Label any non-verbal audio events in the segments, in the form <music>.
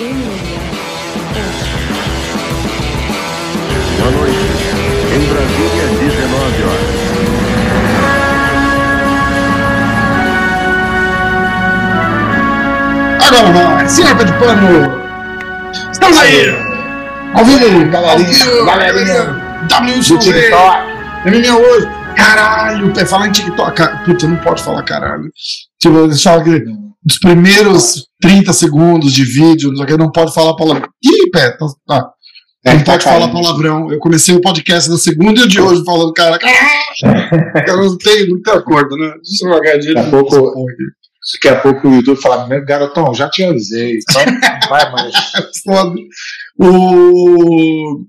Boa noite. Em Brasília, 19 horas. Agora nós, senhor de pano. Estamos aí. Ao vivo, Galerinha, galerinha W do TikTok. MMA hoje. Caralho, pé, falar em TikTok. Puta, não pode falar caralho. Tipo, eu achava que nos primeiros 30 segundos de vídeo, não o não pode falar palavrão. Ih, pé, tá. tá. É, não tá pode falar caindo. palavrão. Eu comecei o podcast da segunda e o de hoje falando, cara, caralho. Cara, <laughs> não tem, não tem acordo, né? Deixa eu jogar de Daqui a pouco- Daqui a pouco o YouTube fala, "Meu garotão, já te avisei. Então, vai mais. <laughs> foda. O...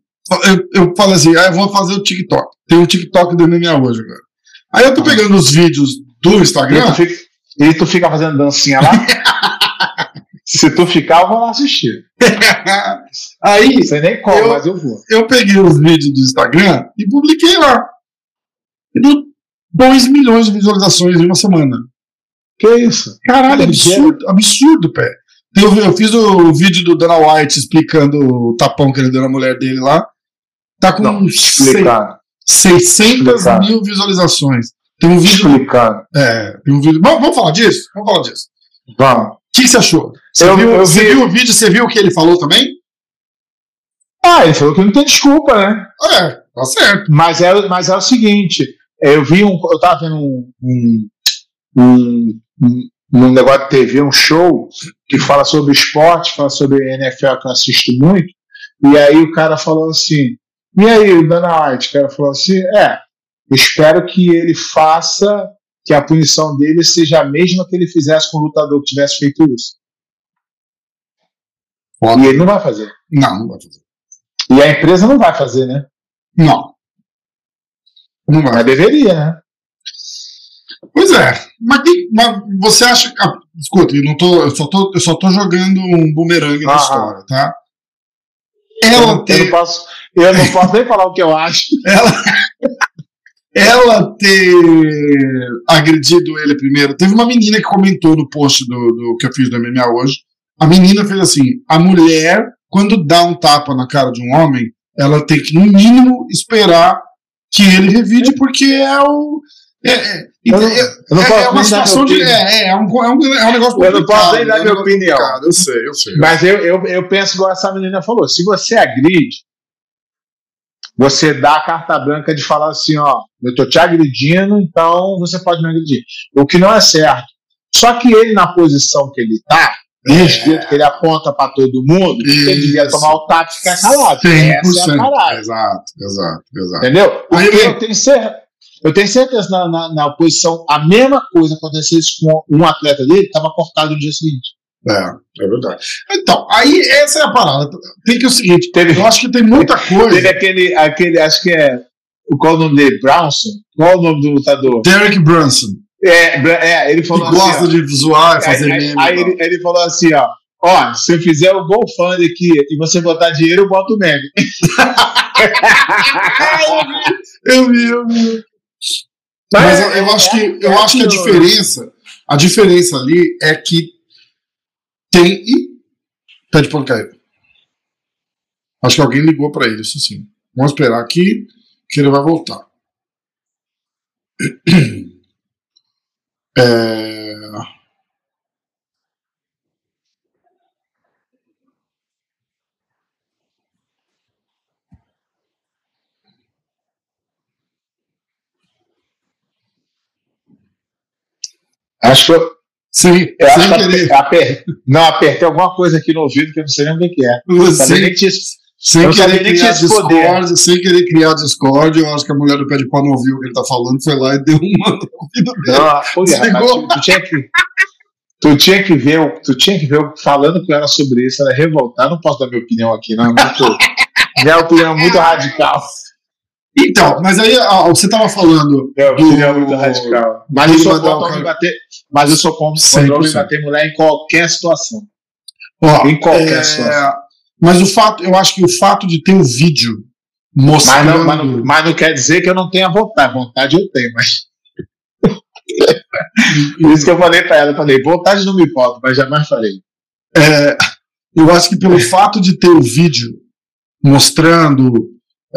Eu, eu falo assim, ah, eu vou fazer o TikTok. Tem um TikTok do MMA hoje agora. Aí eu tô pegando os vídeos do Instagram. fica, e tu fica fazendo dancinha lá? <laughs> Se tu ficar, eu vou lá assistir. <laughs> Aí Não sei nem como, Eu- mas eu vou. eu peguei os vídeos do Instagram e publiquei lá. E deu 2 milhões de visualizações em uma semana. Que isso? Caralho, absurdo, absurdo, pé. Eu, eu fiz o vídeo do Dana White explicando o tapão que ele deu na mulher dele lá. Tá com Não, sei- explicando. 600 Explicado. mil visualizações. Tem um vídeo. Explicando. É, tem um vídeo. Bom, vamos falar disso? Vamos falar disso. Vamos. O que, que você achou? Você, Eu- viu, eu você vi- viu o vídeo? Você viu o que ele falou também? Ah, ele falou que não tem desculpa, né? É, tá certo. Mas é, mas é o seguinte, eu vi um, eu tava vendo um, um, um, um- um negócio de TV, um show que fala sobre esporte, fala sobre NFL que eu assisto muito, e aí o cara falou assim, e aí, Dana White, o cara falou assim, é, espero que ele faça que a punição dele seja a mesma que ele fizesse com o lutador que tivesse feito isso. E ele não vai fazer. Não, não vai fazer. E a empresa não vai fazer, né? Não. Não vai. Mas deveria, né? Pois é. Mas, que- mas você acha. Ah, escuta, eu, não tô, eu, só tô, eu só tô jogando um bumerangue na história, tá? Eu, Ela eu ter, não posso, eu não posso nem falar o que eu acho. ela, <laughs> ela ter agredido ele primeiro. Teve uma menina que comentou no post do, do que eu fiz do MMA hoje. A menina fez assim: a mulher, quando dá um tapa na cara de um homem, ela tem que, no mínimo, esperar que ele revide, porque é o. É, é, Eu não- é- eu não é- é uma situação de. É, é, é, um, é, um, é um negócio Eu não posso nem dar é um minha opinião. complicado, Eu sei, eu sei. Mas eu, eu, eu penso igual essa menina falou: se você agride, você dá a carta branca de falar assim: ó, eu tô te agredindo, então você pode me agredir. O que não é certo. Só que ele, na posição que ele tá, dedos que ele aponta pra todo mundo, ele devia Isso. tomar o tato e ficar calado. 100%. Essa é a parada. Exato, exato, exato. Entendeu? Aí Porque vem- eu tenho certeza. Eu tenho certeza na, na, na posição, a mesma coisa acontecesse com um atleta dele, estava cortado no dia seguinte. É, é verdade. Então, aí essa é a parada. Tem que o seguinte, Teve- eu acho que tem muita Teve coisa. aquele, aquele, acho que é. Qual o nome dele? Brownson? Qual o nome do lutador? Derek Brunson, É, é ele que falou gosta assim. de zoar e ó, fazer aí, meme. aí ele, ele falou assim: ó. Ó, se eu fizer o GoFund aqui e você botar dinheiro, eu boto o meme. <laughs> Eu vi, eu vi. Mas eu, eu acho que, eu acho que a diferença, a diferença ali é que tem. Ih, pede pra cair. Acho que alguém ligou pra ele, isso sim. Vamos esperar aqui que ele vai voltar. <clears throat> É... Acho Sim, eu acho sem que querer. aper- não, apertei alguma coisa aqui no ouvido que eu não sei nem o que é. Sem, nem que tinha- sem querer criar. Discord, sem querer criar Discord, eu acho que a mulher do pé de pau não ouviu o que ele tá falando, foi lá e deu uma no ouvido dele. Não, tu, tu tinha que. Tu tinha que ver, tu tinha que ver falando com ela sobre isso, ela é revoltada. Não posso dar minha opinião aqui, não. É muito, <laughs> minha opinião é muito radical. Então, mas aí ó, você tava falando. Minha Do- opinião é muito radical. Mas eu sou o contra cara- homem bater. Mas eu sou contra 100%. homem bater mulher em qualquer situação. Ó, Em qualquer é, situação. Mas o fato, eu acho que o fato de ter o vídeo Mas mostrando. não, mas, não, mas não quer dizer que eu não tenha vontade. Vontade eu tenho, mas. <laughs> Por isso que eu falei pra ela, eu falei, vontade não me importa, mas jamais falei. é, Eu acho que pelo fato de ter o vídeo mostrando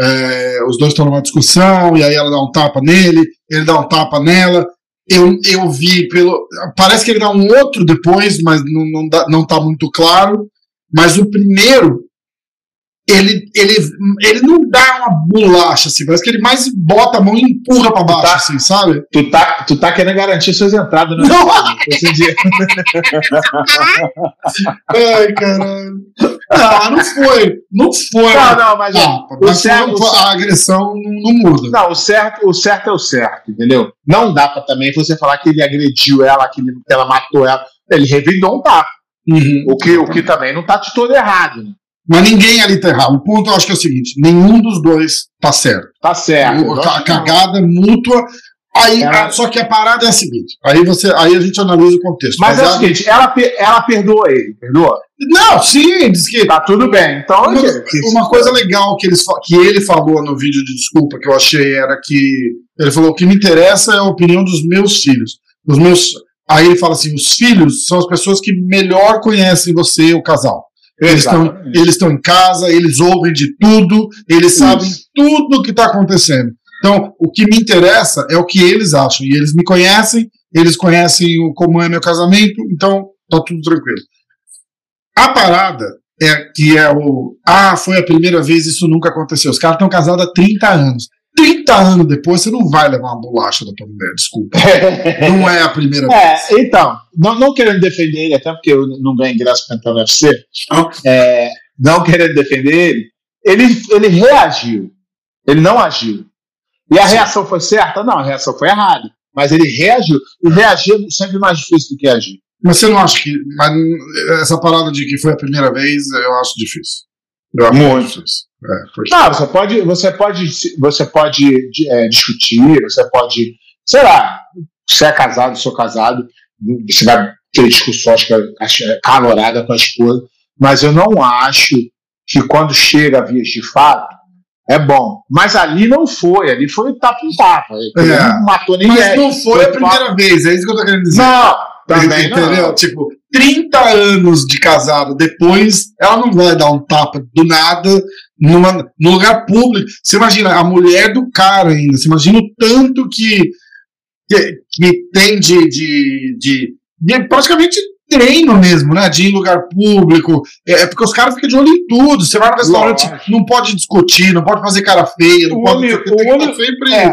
é, os dois estão numa discussão, e aí ela dá um tapa nele, ele dá um tapa nela. Eu, eu vi pelo. Parece que ele dá um outro depois, mas não, não, dá, não tá muito claro. Mas o primeiro, ele, ele, ele não dá uma bolacha, assim, parece que ele mais bota a mão e empurra pra baixo, tá, assim, sabe? Tu tá, tu tá querendo garantir suas entradas, né? Não. <laughs> Ai, caralho. Não, não foi. Não foi. Não, não, mas, ah, o mas certo- foi- a agressão não, não muda. Não, o certo, o certo é o certo, entendeu? Não dá pra também você falar que ele agrediu ela, que, ele- que ela matou ela. Ele revidou um tapa. Uhum. O que, o que também não tá de todo errado. Né? Mas ninguém ali tá errado. O ponto eu acho que é o seguinte: nenhum dos dois tá certo. Tá certo. A que não. cagada mútua. Aí, É. a- só que a parada é a seguinte: aí, você, aí a gente analisa o contexto. Mas é o seguinte, ela, ela perdoa ele, perdoa? Não, sim, diz que. Tá tudo bem. Então, Uma, uma coisa legal que, eles, que ele falou no vídeo de desculpa que eu achei era que ele falou: o que me interessa é a opinião dos meus filhos. Os meus. Aí ele fala assim: os filhos são as pessoas que melhor conhecem você, o casal. Eles estão, eles estão em casa, eles ouvem de tudo, eles Isso. sabem tudo o que está acontecendo. Então, o que me interessa é o que eles acham. E eles me conhecem, eles conhecem o, como é meu casamento, então tá tudo tranquilo. A parada é que é o. Ah, foi a primeira vez, isso nunca aconteceu. Os caras estão casados há 30 anos. 30 anos depois, você não vai levar uma bolacha da tua mulher, desculpa. <laughs> Não é a primeira vez. É, então, não, não querendo defender ele, até porque eu não ganho ingresso pra entrar no UFC, Ah. é, não querendo defender ele, ele, ele reagiu. Ele não agiu. E a Sim. reação foi certa? Não, a reação foi errada. Mas ele reagiu. E reagir é sempre mais difícil do que agir. Mas você não acha que. Mas essa parada de que foi a primeira vez, eu acho difícil. Eu acho Muito. difícil. É, Não, você pode, você pode, você pode é, discutir, você pode, sei lá, se é casado, sou casado, você vai ter discussões calorada com a esposa, mas eu não acho que quando chega a vias de fato é bom. Mas ali não foi, ali foi tapa em tapa. Ele É. não matou ninguém. Mas não foi a Foi primeira vez, é isso que eu tô querendo dizer. Não, também Entendeu? não. Tipo, 30 anos de casado depois, ela não vai dar um tapa do nada numa, num lugar público. Você imagina, a mulher do cara ainda, você imagina o tanto que, que, que tem de, de, de, de praticamente treino mesmo, né? De ir em lugar público. É, é porque os caras ficam de olho em tudo. Você vai no restaurante, Lógico. não pode discutir, não pode fazer cara feia, não O pode. que o sempre. É,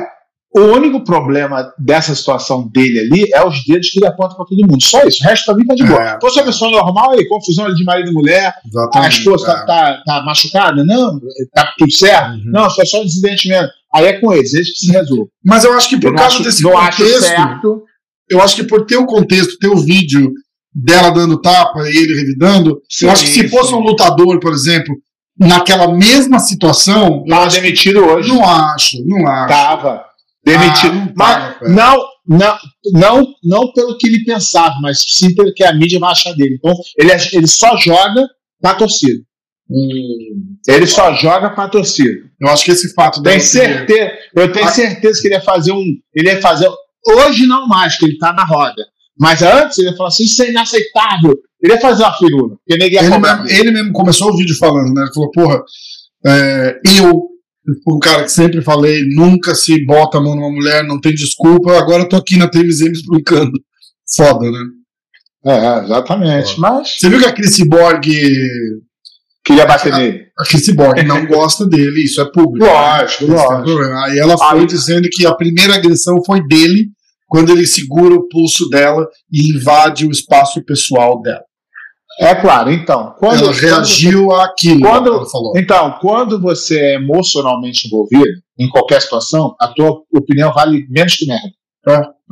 o único problema dessa situação dele ali é os dedos que ele aponta pra todo mundo. Só isso. O resto também tá de boa. É. Fosse uma pessoa normal, aí, confusão ali de marido e mulher, a esposa tá, é. tá, tá machucada? Não, tá tudo certo? Uhum. Não, foi só um incidente mesmo. Aí é com eles, eles que se resolvem. Mas eu acho que por Eu causa acho, desse contexto, certo. eu acho que por ter o contexto, ter o vídeo dela dando tapa e ele revidando, Sim, eu acho que se fosse sim. um lutador, por exemplo, naquela mesma situação, Tava demitido hoje. não acho, não acho. Tava. Demitido. Ah, mas cara. não, não, não, não pelo que ele pensava, mas sim pelo que a mídia vai achar dele. Então, ele, ele só joga pra torcida. Hum, Ele só joga pra torcida. eu acho que esse fato ser- certeza, eu tenho certeza que ele ia fazer um. Ele ia fazer. Hoje não mais, que ele tá na roda. Mas antes ele ia falar assim: isso é inaceitável. Ele ia fazer uma firula. Ele, cobrar mesmo, ele mesmo começou o vídeo falando, né? Ele falou, porra, é, eu, um cara que sempre falei, nunca se bota a mão numa mulher, não tem desculpa, agora eu tô aqui na TMZ explicando. Foda, né? É, exatamente. Mas Você viu que a Chris Borg, queria bater nele. a Chris Borg não gosta dele, isso é público. Lógico, tem lógico. Aí ela foi Ah, dizendo que a primeira agressão foi dele quando ele segura o pulso dela e invade o espaço pessoal dela. É claro, então. Quando, ela reagiu àquilo. quando- ela falou. Então, quando você é emocionalmente envolvido, em qualquer situação, a tua opinião vale menos que merda.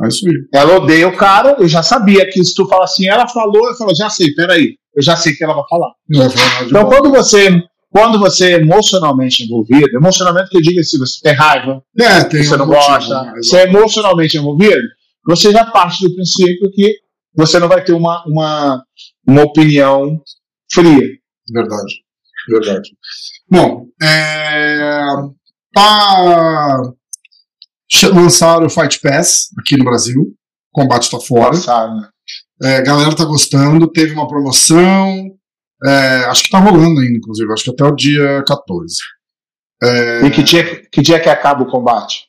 É isso aí. Ela odeia o cara, eu já sabia que se tu fala assim, ela falou, eu falo, já sei, peraí, eu já sei que ela vai falar. Falar nada de Então, bom. quando você, quando você é emocionalmente envolvido, emocionalmente que eu digo assim, você tem raiva, É, tem você um não motivo, gosta, né? você é emocionalmente envolvido, você já parte do princípio que você não vai ter uma, uma, uma opinião fria. Verdade. Verdade. Bom, é, tá, che- lançaram o Fight Pass aqui no Brasil. O combate tá fora. Sabe, né? É, a galera tá gostando. Teve uma promoção. É, acho que tá rolando ainda, inclusive. Acho que até o dia 14. É, E que dia, que dia que acaba o combate?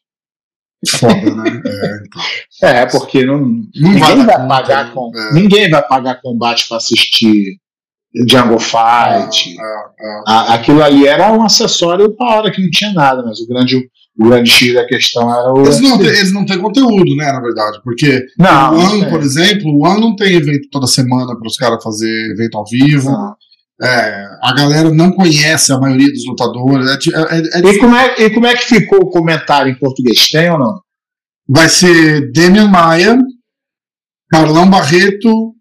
Foda, né? É, então. <laughs> É, porque não, Não ninguém vai vai, pagar com, É. ninguém vai pagar combate para assistir Jungle Fight. É, é. A- aquilo ali era um acessório para hora que não tinha nada, mas o grande, o grande X da questão era o. Eles não, têm, eles não têm conteúdo, né, na verdade, porque Não, o One, por exemplo, o One não tem evento toda semana para os caras fazer evento ao vivo. Não. É, a galera não conhece a maioria dos lutadores. É é- é- é E, como é, e como é que ficou o comentário em português? Tem ou não? vai ser Demian Maia, Carlão Barreto,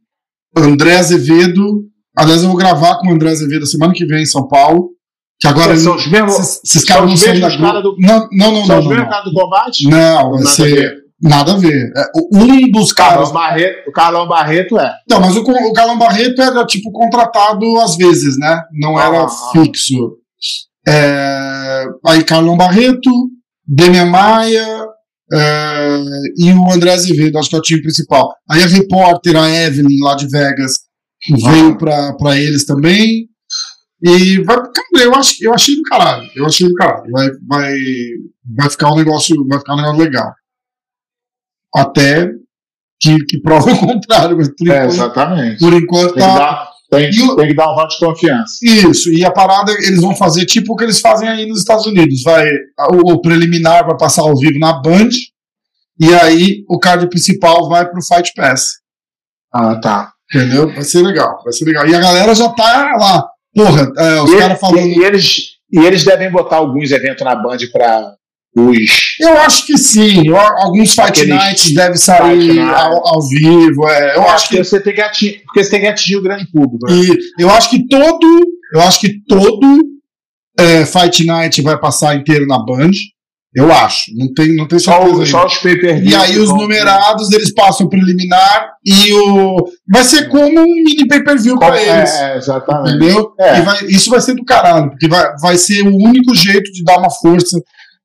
André Azevedo. Aliás, eu vou gravar com o André Azevedo semana que vem em São Paulo. Que agora são os mesmos, esses, esses são caras não são da Globo. Não, não, não, são não. os mesmos caras do combate? Não, vai ser. Nada a ver. É, um dos caras. Carlão Barreto, o Carlão Barreto é. Não, mas o, o Carlão Barreto era tipo contratado às vezes, né? Não era Ah, ah. fixo. É, aí Carlão Barreto, Demian Maia é, e o André Azevedo, acho que é o time principal. Aí a repórter, a Evelyn, lá de Vegas, veio pra, pra eles também. E vai, eu, acho, eu achei do caralho. Eu achei do caralho. Vai, vai, vai ficar um negócio, vai ficar um negócio legal. Até que, que prova o <laughs> contrário, mas por É, enquanto, exatamente. por enquanto Tem que, tá. dar, tem, E o- tem que dar um voto de confiança. Isso, e a parada eles vão fazer tipo o que eles fazem aí nos Estados Unidos. Vai, o, o preliminar vai passar ao vivo na Band, e aí o card principal vai pro Fight Pass. Ah, tá. Entendeu? Vai ser legal, vai ser legal. E a galera já tá lá. Porra, é, os caras falando. e, e eles, e eles devem botar alguns eventos na Band para os. Eu acho que sim. Alguns Fight Nights devem sair Night. ao, ao vivo. é. eu acho que você tem que atingir, porque você tem que atingir o grande público. né? E eu acho que todo, eu acho que todo é, Fight Night vai passar inteiro na Band. Eu acho. Não tem, não tem Só, certeza. só os pay per E aí os numerados eles passam preliminar e o vai ser como um mini pay-per-view para eles. É, exatamente. Entendeu? É. Vai- isso vai ser do caralho, porque vai, vai ser o único jeito de dar uma força,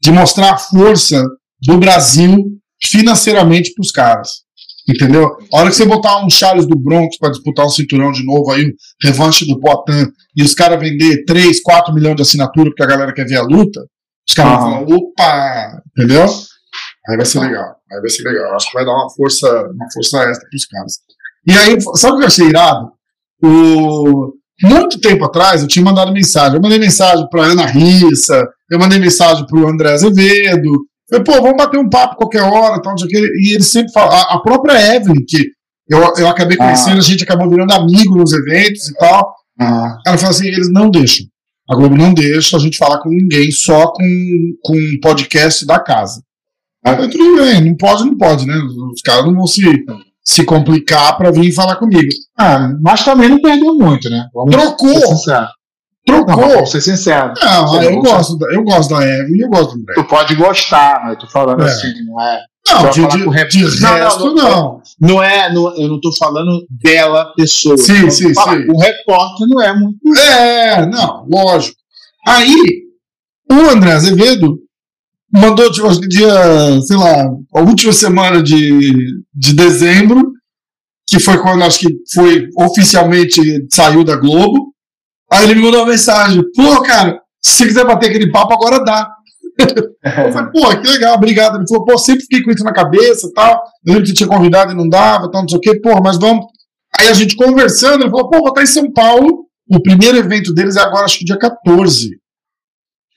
de mostrar a força do Brasil financeiramente pros caras. Entendeu? A hora que você botar um Charles do Bronx para disputar o cinturão de novo, aí, revanche do Poitin, e os caras vender 3, 4 milhões de assinatura porque a galera quer ver a luta, os caras vão falar, opa! Entendeu? Aí vai ser legal. Aí vai ser legal. Acho que vai dar uma força, uma força extra pros caras. E aí, sabe o que eu achei irado? O... Muito tempo atrás, eu tinha mandado mensagem. Eu mandei mensagem pra Ana Rissa, eu mandei mensagem pro André Azevedo. Falei, pô, vamos bater um papo qualquer hora, tal, não sei o quê. E eles sempre falam. A, a própria Evelyn, que eu, eu acabei conhecendo, a gente acabou virando amigo nos eventos e tal. Ah, Ela fala assim: eles não deixam. A Globo não deixa a gente falar com ninguém, só com, com um podcast da casa. Aí, eu, tudo bem, não pode, não pode, né? Os caras não vão se, se complicar pra vir falar comigo. ah, mas também não perdeu muito, né? Vamos Trocou! Sinceros. Não, Trocou! vamos ser sinceros. Não, Você eu não- gosto, da, eu gosto da Evelyn, eu gosto do André. Tu pode gostar, mas eu tô falando É. assim, não é. Não, de, falar de, rep- de Não, não, resto, não, não. Não é, não- eu não tô falando dela, pessoa. Sim, sim, fala, sim. O repórter não é muito. É, não, lógico. Aí, o André Azevedo mandou, tipo, acho que dia, sei lá, a última semana de, de dezembro, que foi quando acho que foi oficialmente saiu da Globo. Aí ele me mandou uma mensagem: pô, cara, se você quiser bater aquele papo, agora dá. <laughs> Eu falei, pô, que legal, obrigado. Ele falou, pô, sempre fiquei com isso na cabeça tal. Eu lembro que tinha convidado e não dava, tal, não sei o quê, porra, mas vamos. Aí a gente conversando, ele falou, pô, vou estar em São Paulo. O primeiro evento deles é agora, acho que dia 14.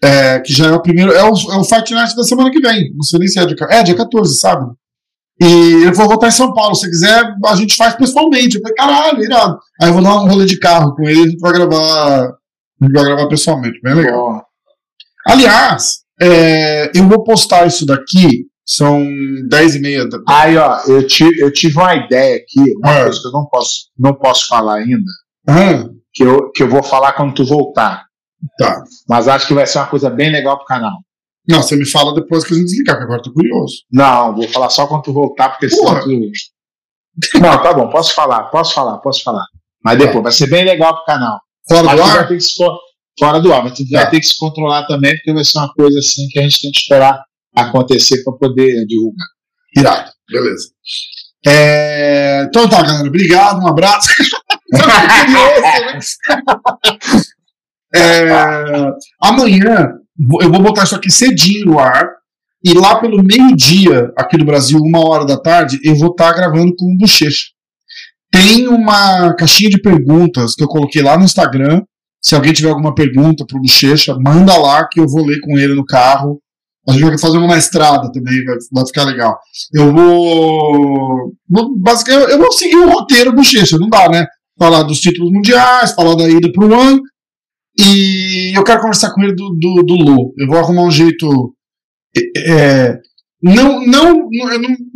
É, que já é o primeiro. É o, é o Fight Night da semana que vem. Não sei nem se é dia, é, dia 14, sabe? E ele falou, vou estar em São Paulo. Se quiser, a gente faz pessoalmente. Eu falei, caralho, irado. Aí eu vou dar um rolê de carro com ele, a gente vai gravar. A gente vai gravar pessoalmente, bem legal. Aliás, é, eu vou postar isso daqui, são 10 e meia da Aí, ó, eu, ti- eu tive uma ideia aqui, uma É. coisa que eu não posso, não posso falar ainda, que eu, que eu vou falar quando tu voltar. tá. Mas acho que vai ser uma coisa bem legal pro canal. Não, você me fala depois que a gente desligar, que agora eu tô curioso. Não, vou falar só quando tu voltar, porque senão Porra. tu. Não, tá bom, posso falar, posso falar, posso falar. Mas depois, vai ser bem legal pro canal. Fora Mas do vai ar? que se fora do ar, mas tu Tá. vai ter que se controlar também, porque vai ser uma coisa assim que a gente tem que esperar acontecer para poder divulgar. Irado, beleza. É, então tá, galera. Obrigado, um abraço. <laughs> <laughs> É, amanhã eu vou botar isso aqui cedinho no ar. E lá pelo meio-dia, aqui no Brasil, uma hora da tarde, eu vou estar gravando com o Bochecha. Tem uma caixinha de perguntas que eu coloquei lá no Instagram. Se alguém tiver alguma pergunta pro Bochecha, manda lá que eu vou ler com ele no carro. A gente vai fazer uma estrada também, vai, vai ficar legal. Eu vou. vou basicamente, eu vou seguir o roteiro Bochecha, não dá, né? Falar dos títulos mundiais, falar da ida pro One. E eu quero conversar com ele do, do, do Lu. Eu vou arrumar um jeito. É, não, não, não,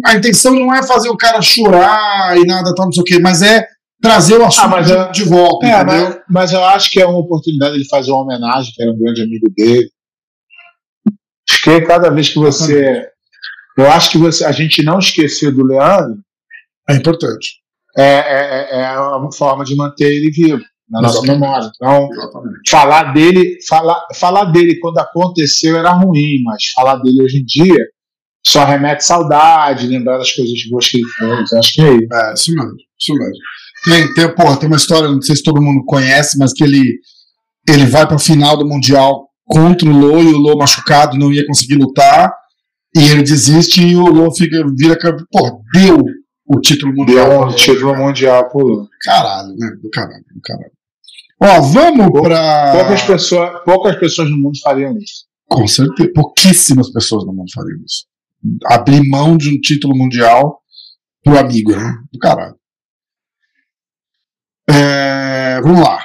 a intenção não é fazer o cara chorar e nada, tal, não sei o quê, mas é trazer o assunto ah, eu, de, volta, é? Mas, mas, eu acho que é uma oportunidade de fazer uma homenagem, que era um grande amigo dele. Acho que cada vez que você. Eu acho que você, a gente não esquecer do Leandro. É importante. É, é, é, é uma forma de manter ele vivo na nossa memória. Então, Exatamente. falar dele, falar, falar dele quando aconteceu era ruim, mas falar dele hoje em dia só remete saudade, lembrar das coisas boas que ele fez. Acho que é isso. É, isso mesmo, isso mesmo. Tem, tem, porra, tem uma história, não sei se todo mundo conhece, mas que ele, ele vai para a final do Mundial contra o Lô e o Lô machucado não ia conseguir lutar. E ele desiste e o Lô fica, vira campeão. Porra, deu o título mundial. Deu o título mundial pro Lô. Caralho, né? Do caralho, do caralho. Ó, vamos para. Poucas pessoas, poucas pessoas no mundo fariam isso. Com certeza, pouquíssimas pessoas no mundo fariam isso abrir mão de um título mundial pro amigo, né? Do caralho. É, vamos lá.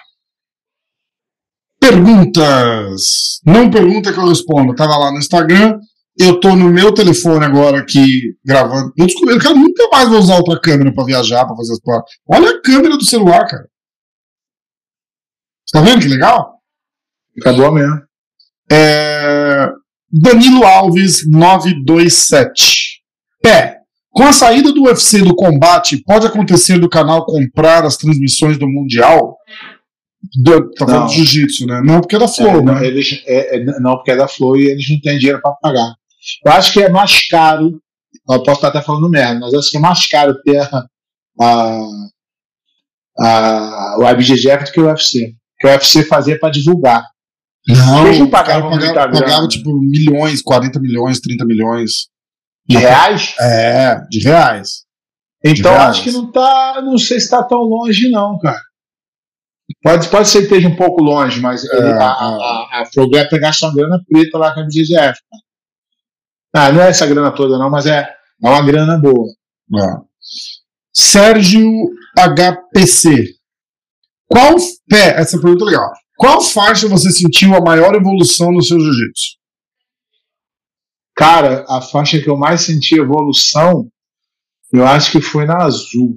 Perguntas. Não pergunta que eu respondo. Eu tava lá no Instagram. Eu tô no meu telefone agora aqui gravando. Eu descobri que eu nunca mais vou usar outra câmera para viajar, para fazer as coisas. Olha a câmera do celular, cara. Tá vendo que legal? Acabou mesmo. É, Danilo Alves 927. Pé. Com a saída do UFC do combate, pode acontecer do canal comprar as transmissões do Mundial? Do, tá falando de jiu-jitsu, né? Não porque é da Flow, é, né? Não, eles, é, é, não, porque é da Flow e eles não têm dinheiro para pagar. Eu acho que é mais caro, eu posso estar até falando merda, mas acho que é mais caro ter a, a, a, o IBGF do que o UFC. Que o UFC fazia para divulgar. Não, Eles não pagavam, pagava, pagava tipo milhões, 40 milhões, 30 milhões. De reais? É, de reais. Então de reais. acho que não tá. Não sei se está tão longe, não, cara. Pode, pode ser que esteja um pouco longe, mas é, ele, a, é. a, a, a Flowgrap pegar só grana preta lá com a BGF. Ah, não é essa grana toda, não, mas é, é uma grana boa. É. Sérgio HPC. Qual. Pé, essa pergunta é legal. Qual faixa você sentiu a maior evolução no seu jiu-jitsu? Cara, a faixa que eu mais senti evolução, eu acho que foi na azul.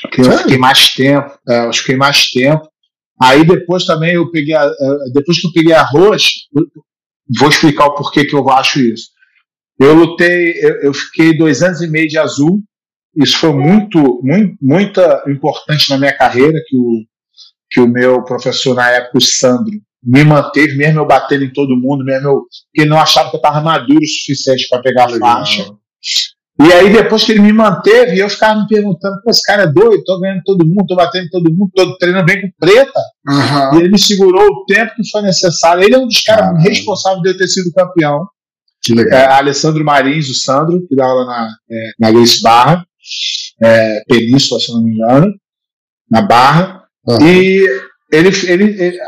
Porque eu fiquei mais tempo. É, eu fiquei mais tempo. Aí depois também eu peguei a, é, depois que eu peguei a roxa, vou explicar o porquê que eu acho isso. Eu lutei, eu, eu, fiquei dois anos e meio de azul. Isso foi muito, muito, muito importante na minha carreira, que o, que o meu professor na época, o Sandro, me manteve, mesmo eu batendo em todo mundo, mesmo eu, porque ele não achava que eu estava maduro o suficiente para pegar a faixa. E aí, depois que ele me manteve, eu ficava me perguntando: Pô, esse cara é doido, tô ganhando todo mundo, tô batendo em todo mundo, tô treinando bem com preta. Uhum. E ele me segurou o tempo que foi necessário. Ele é um dos caras responsáveis de eu ter sido campeão. Que legal. É, Alessandro Marins, o Sandro, que dá aula na, é, na Grace Barra, é, Península, se não me engano, na Barra. Uhum. E ele, ele, ele,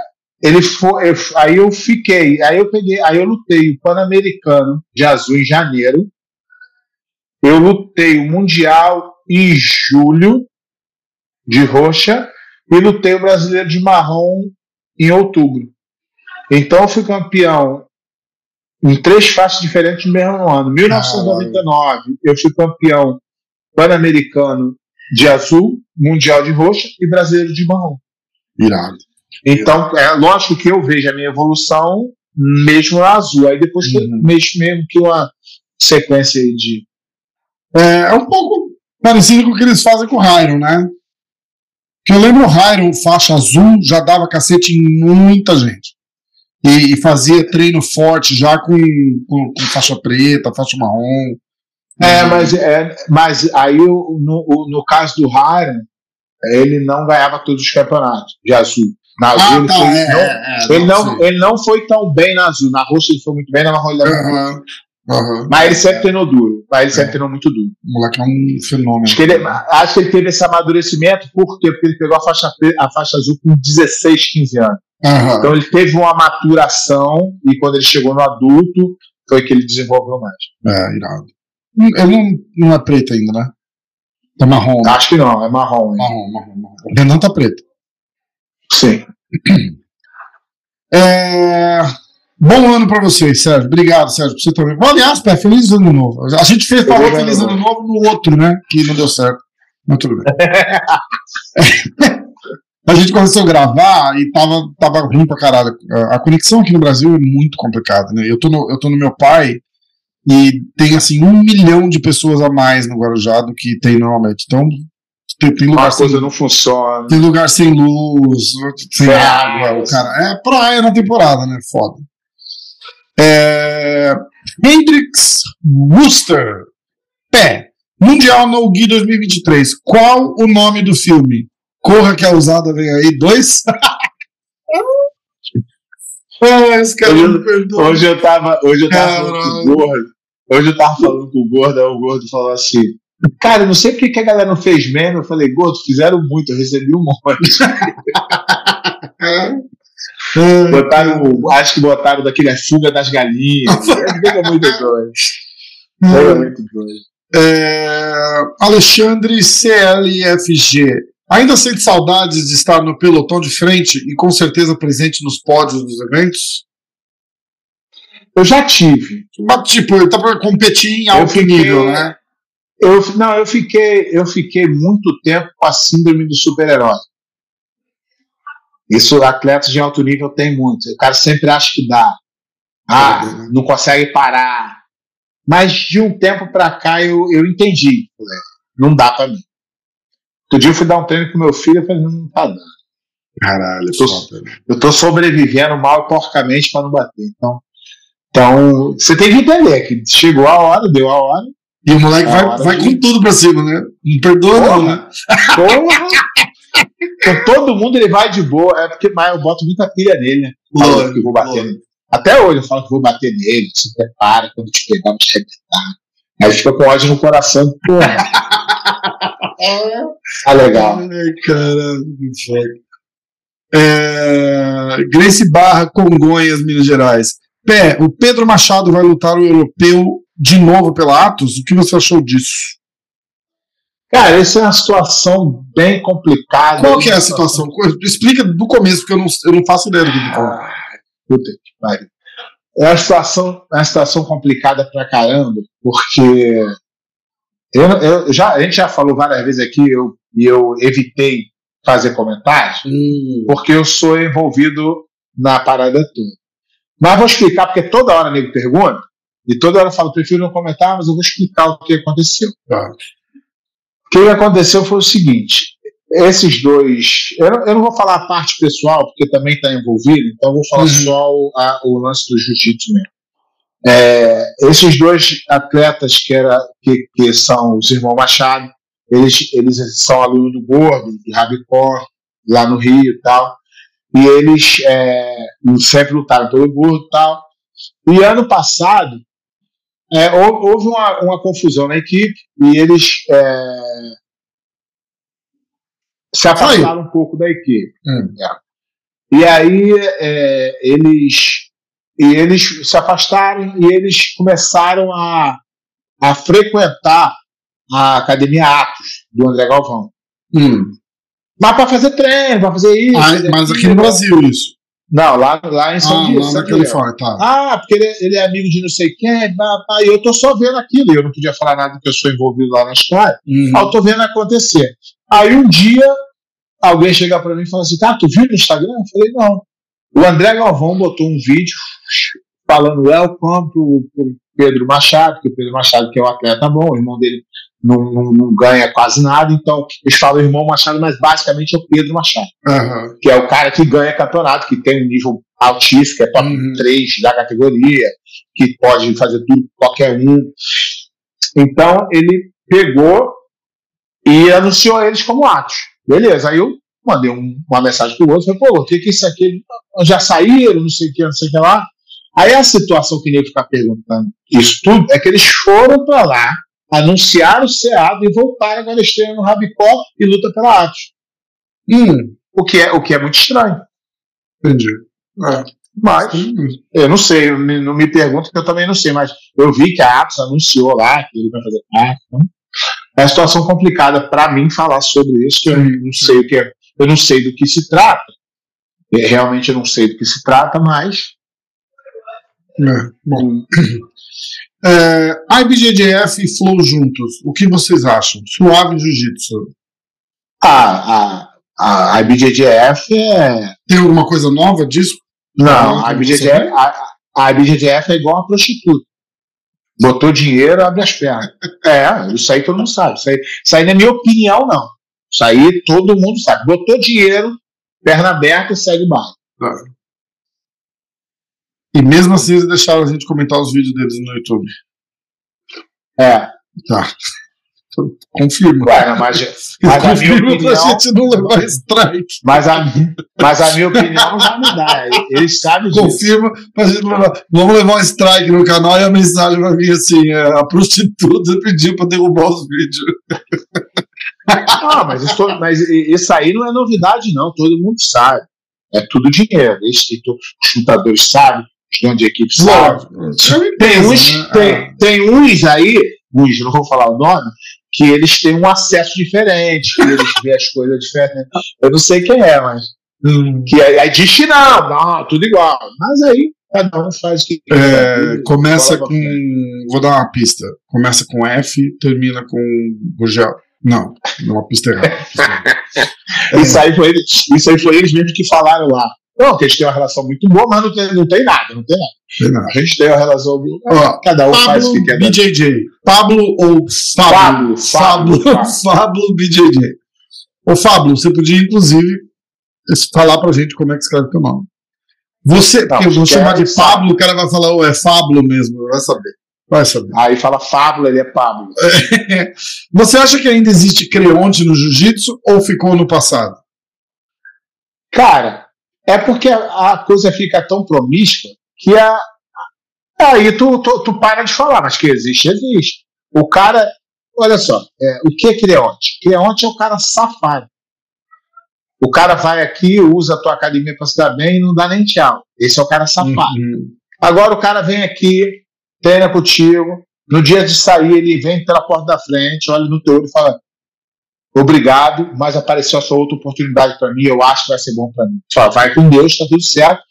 ele foi. Aí eu fiquei, aí eu peguei, aí eu lutei o Pan-Americano de azul em janeiro. Eu lutei o Mundial em julho de roxa e lutei o brasileiro de marrom em outubro. Então eu fui campeão em três faixas diferentes no mesmo ano. 1999 eu fui campeão pan-americano de azul, mundial de roxa e brasileiro de marrom. Irado. Então, é lógico que eu vejo a minha evolução mesmo na azul. Aí depois uhum. mesmo, mesmo que uma sequência de. É, é, um pouco parecido com o que eles fazem com o Hyron, né? Que eu lembro o Hyron, faixa azul, já dava cacete em muita gente. E, e fazia treino forte já com, com, com, faixa preta, faixa marrom. É, mas, é, mas aí no, no caso do Hiram, ele não ganhava todos os campeonatos de azul. Na azul Ah, ele, tá. foi, É, não, é, é, ele, não, sim. ele não foi tão bem na azul. Na roxa ele foi muito bem, na marrom ele. Aham, aham. Mas ele sempre treinou duro. Mas ele É. sempre treinou muito duro. O moleque é um fenômeno. Acho que, ele, acho que ele teve esse amadurecimento por quê? Porque ele pegou a faixa, a faixa azul com 16, 15 anos. Aham. Então ele teve uma maturação e quando ele chegou no adulto foi que ele desenvolveu mais. É, irado. Hum, Ele não, não é preto ainda, né? Tá marrom. né? Acho que não, é marrom. hein? Marrom, marrom, marrom. O Renan tá preto. Sim. É... Bom ano pra vocês, Sérgio. Obrigado, Sérgio, por você também. Bom, aliás, pé, feliz ano novo. A gente fez, falou Feliz feliz ano novo no outro, né? Que não deu certo. Mas tudo bem. <laughs> a gente começou a gravar e tava, tava ruim pra caralho. A- A conexão aqui no Brasil é muito complicada, né? Eu tô no, eu tô no meu pai e tem, assim, um milhão de pessoas a mais no Guarujá do que tem normalmente. Então, tem, tem lugar Uma sem coisa não funciona. tem lugar sem luz, sem É, água, o cara. É praia na temporada, né? Foda. É... Hendrix Wooster. Pé. Mundial No Gui 2023. Qual o nome do filme? Corra que a usada vem aí. Dois? ah, <laughs> <laughs> esse cara não me perdoa. Hoje eu tava, hoje eu tava Hoje eu tava falando com o gordo, aí o gordo falou assim. Cara, não sei porque que a galera não fez meme. Eu falei, gordo, fizeram muito, eu recebi um monte. <laughs> Botaram, acho que botaram daquele a fuga das galinhas. <laughs> É muito doido. É muito doido. É, Alexandre CLFG. Ainda sente saudades de estar no pelotão de frente e com certeza presente nos pódios dos eventos? Eu já tive. Mas, tipo, ele tá pra competir em Eu alto fiquei- nível, né? Eu, não, eu fiquei, eu fiquei muito tempo com a síndrome do super-herói. Isso atletas de alto nível tem muito. O cara sempre acha que dá. Ah, não consegue parar. Mas de um tempo pra cá eu, eu entendi. Não dá pra mim. Outro dia eu fui dar um treino com meu filho e falei, não tá dando. Caralho, Tô- foda. Eu tô sobrevivendo mal e porcamente pra não bater. Então, então, você tem que entender que chegou a hora, deu a hora. E o moleque vai, hora vai com tudo pra cima, né? Não perdoa, não, Porra. né? Porra! Com todo mundo ele vai de boa, é porque mas eu boto muita pilha nele, né? Lógico, que vou bater nele. Até hoje eu falo que vou bater nele, se prepara, quando te pegar, vou te arrebentar. Aí fica com ódio no coração, porra. <laughs> Tá legal. Ai, que foda. É, Grace Barra, Congonhas, Minas Gerais. Pé, o Pedro Machado vai lutar o europeu de novo pela Atos? O que você achou disso? Cara, essa é uma situação bem complicada. Qual que é a situação? Explica do começo, porque eu não, eu não faço ideia do que. Ah, puta que pariu. É uma situação, é uma situação complicada pra caramba, porque eu, eu já, a gente já falou várias vezes aqui eu, e eu evitei fazer comentários, porque eu sou envolvido na parada toda. Mas vou explicar, porque toda hora nego pergunta, e toda hora eu falo, prefiro não comentar, mas eu vou explicar o que aconteceu. Tá. O que aconteceu foi o seguinte: esses dois. Eu não, eu não vou falar a parte pessoal, porque também está envolvido, então eu vou falar Uhum. só o, a- o lance do jiu-jitsu mesmo. É, esses dois atletas que, era, que, que são os irmãos Machado, eles, eles são alunos do Gordo, de Rabicó, lá no Rio e tal. E eles é, sempre lutaram pelo Gordo e tal. E ano passado, é, hou- houve uma, uma confusão na equipe e eles é, se afastaram um pouco da equipe. Hum. É. E aí é, eles e eles se afastaram e eles começaram a, a frequentar a academia Atos do André Galvão. Hum. Mas para fazer treino, para fazer isso. Ah, fazer mas aqui no Brasil, isso. Não, lá, lá em São Ah, Diego. lá São na. Califórnia, tá. Ah, porque ele, ele é amigo de não sei quem, pá, pá, e eu tô só vendo aquilo, e eu não podia falar nada porque eu sou envolvido lá na história. Uhum. Ah, eu tô vendo acontecer. Aí um dia, alguém chega pra mim e fala assim: tá, tu viu no Instagram? Eu falei: não. O André Galvão botou um vídeo falando welcome pro, pro Pedro Machado, que o Pedro Machado, que é um atleta bom, o irmão dele não, não, não ganha quase nada, então eles falam irmão Machado, mas basicamente é o Pedro Machado Aham. que é o cara que ganha campeonato, que tem um nível altíssimo, que é top Uhum. 3 da categoria, que pode fazer tudo qualquer um. Então ele pegou e anunciou eles como atos. Beleza, aí eu mandei um, uma mensagem pro outro, falei, pô, o que que isso aqui? Já saíram, não sei o que, não sei o que lá. Aí a situação que eu ficar perguntando isso tudo é que eles foram para lá, anunciaram o SEAD e voltaram agora estreia no Rabicó e luta pela Atos. Hum, o, que é, o que é muito estranho. Entendi. É. Mas, eu não sei, eu, não me pergunto que eu também não sei, mas eu vi que a Atos anunciou lá que ele vai fazer parte. Então, é uma situação complicada para mim falar sobre isso, eu não sei o que é, eu não sei do que se trata. É, realmente eu não sei do que se trata, mas é, bom. <clears throat> É, IBJJF e Flow juntos, o que vocês acham? Suave Jiu-Jitsu. A, a, a IBJJF é. Tem alguma coisa nova disso? Não, a IBJJF, a, a IBJJF é igual a prostituta. Botou dinheiro, abre as pernas. <laughs> É, isso aí todo mundo sabe. Isso aí, isso aí não é minha opinião, não. Isso aí todo mundo sabe. Botou dinheiro, perna aberta e segue barco. E mesmo assim eles deixaram a gente comentar os vídeos deles no YouTube. É. Tá. Confirma. Ué, mas, mas a minha opinião. Pra gente não levar strike. Mas a, mas a minha opinião não vai mudar. Eles sabem disso. Confirma pra gente não levar. Vamos levar um strike no canal e a mensagem vai vir assim: é, a prostituta pediu pra derrubar os vídeos. <laughs> Ah, mas isso, mas isso aí não é novidade, não. Todo mundo sabe. É tudo dinheiro. Os chutadores sabem, dono de equipe sabe. Tem uns, né? tem, ah. tem uns aí, uns, não vou falar o nome, que eles têm um acesso diferente, que eles veem as coisas diferentes. Eu não sei quem é, mas. Hum. Que aí, aí diz que não, não, tudo igual. Mas aí cada um faz o que é, Começa com. Vou dar uma pista. Começa com F, termina com Gurgel. Não, não é uma pista errada. <laughs> isso, aí foi, isso aí foi eles mesmos que falaram lá. Não, que eles têm uma relação muito boa, mas não tem, não tem nada, não tem nada. Tem. A gente tem uma relação. Ó, cada um Pablo faz o que quer. BJJ. Pablo ou Fábio? Fábio. Fábio BJJ. <laughs> Ô, Fábio, você podia, inclusive, falar pra gente como é que escreve teu nome. Você, não, eu vou chamar de Pablo, o cara vai falar, oh, é Fábio mesmo, vai saber. Vai saber. Aí fala Fábio, ele é Pablo. <laughs> Você acha que ainda existe creonte no jiu-jitsu ou ficou no passado? Cara, é porque a, coisa fica tão promíscua que a, aí tu, tu, tu, para de falar, mas que existe, existe. O cara, olha só, é, o que é Creonte? Creonte é o cara safado. O cara vai aqui, usa a tua academia para se dar bem e não dá nem tchau. Esse é o cara safado. Uhum. Agora o cara vem aqui, treina contigo, no dia de sair ele vem pela porta da frente, olha no teu olho e fala: obrigado, mas apareceu essa outra oportunidade para mim, eu acho que vai ser bom para mim. Fala, vai com Deus, está tudo certo,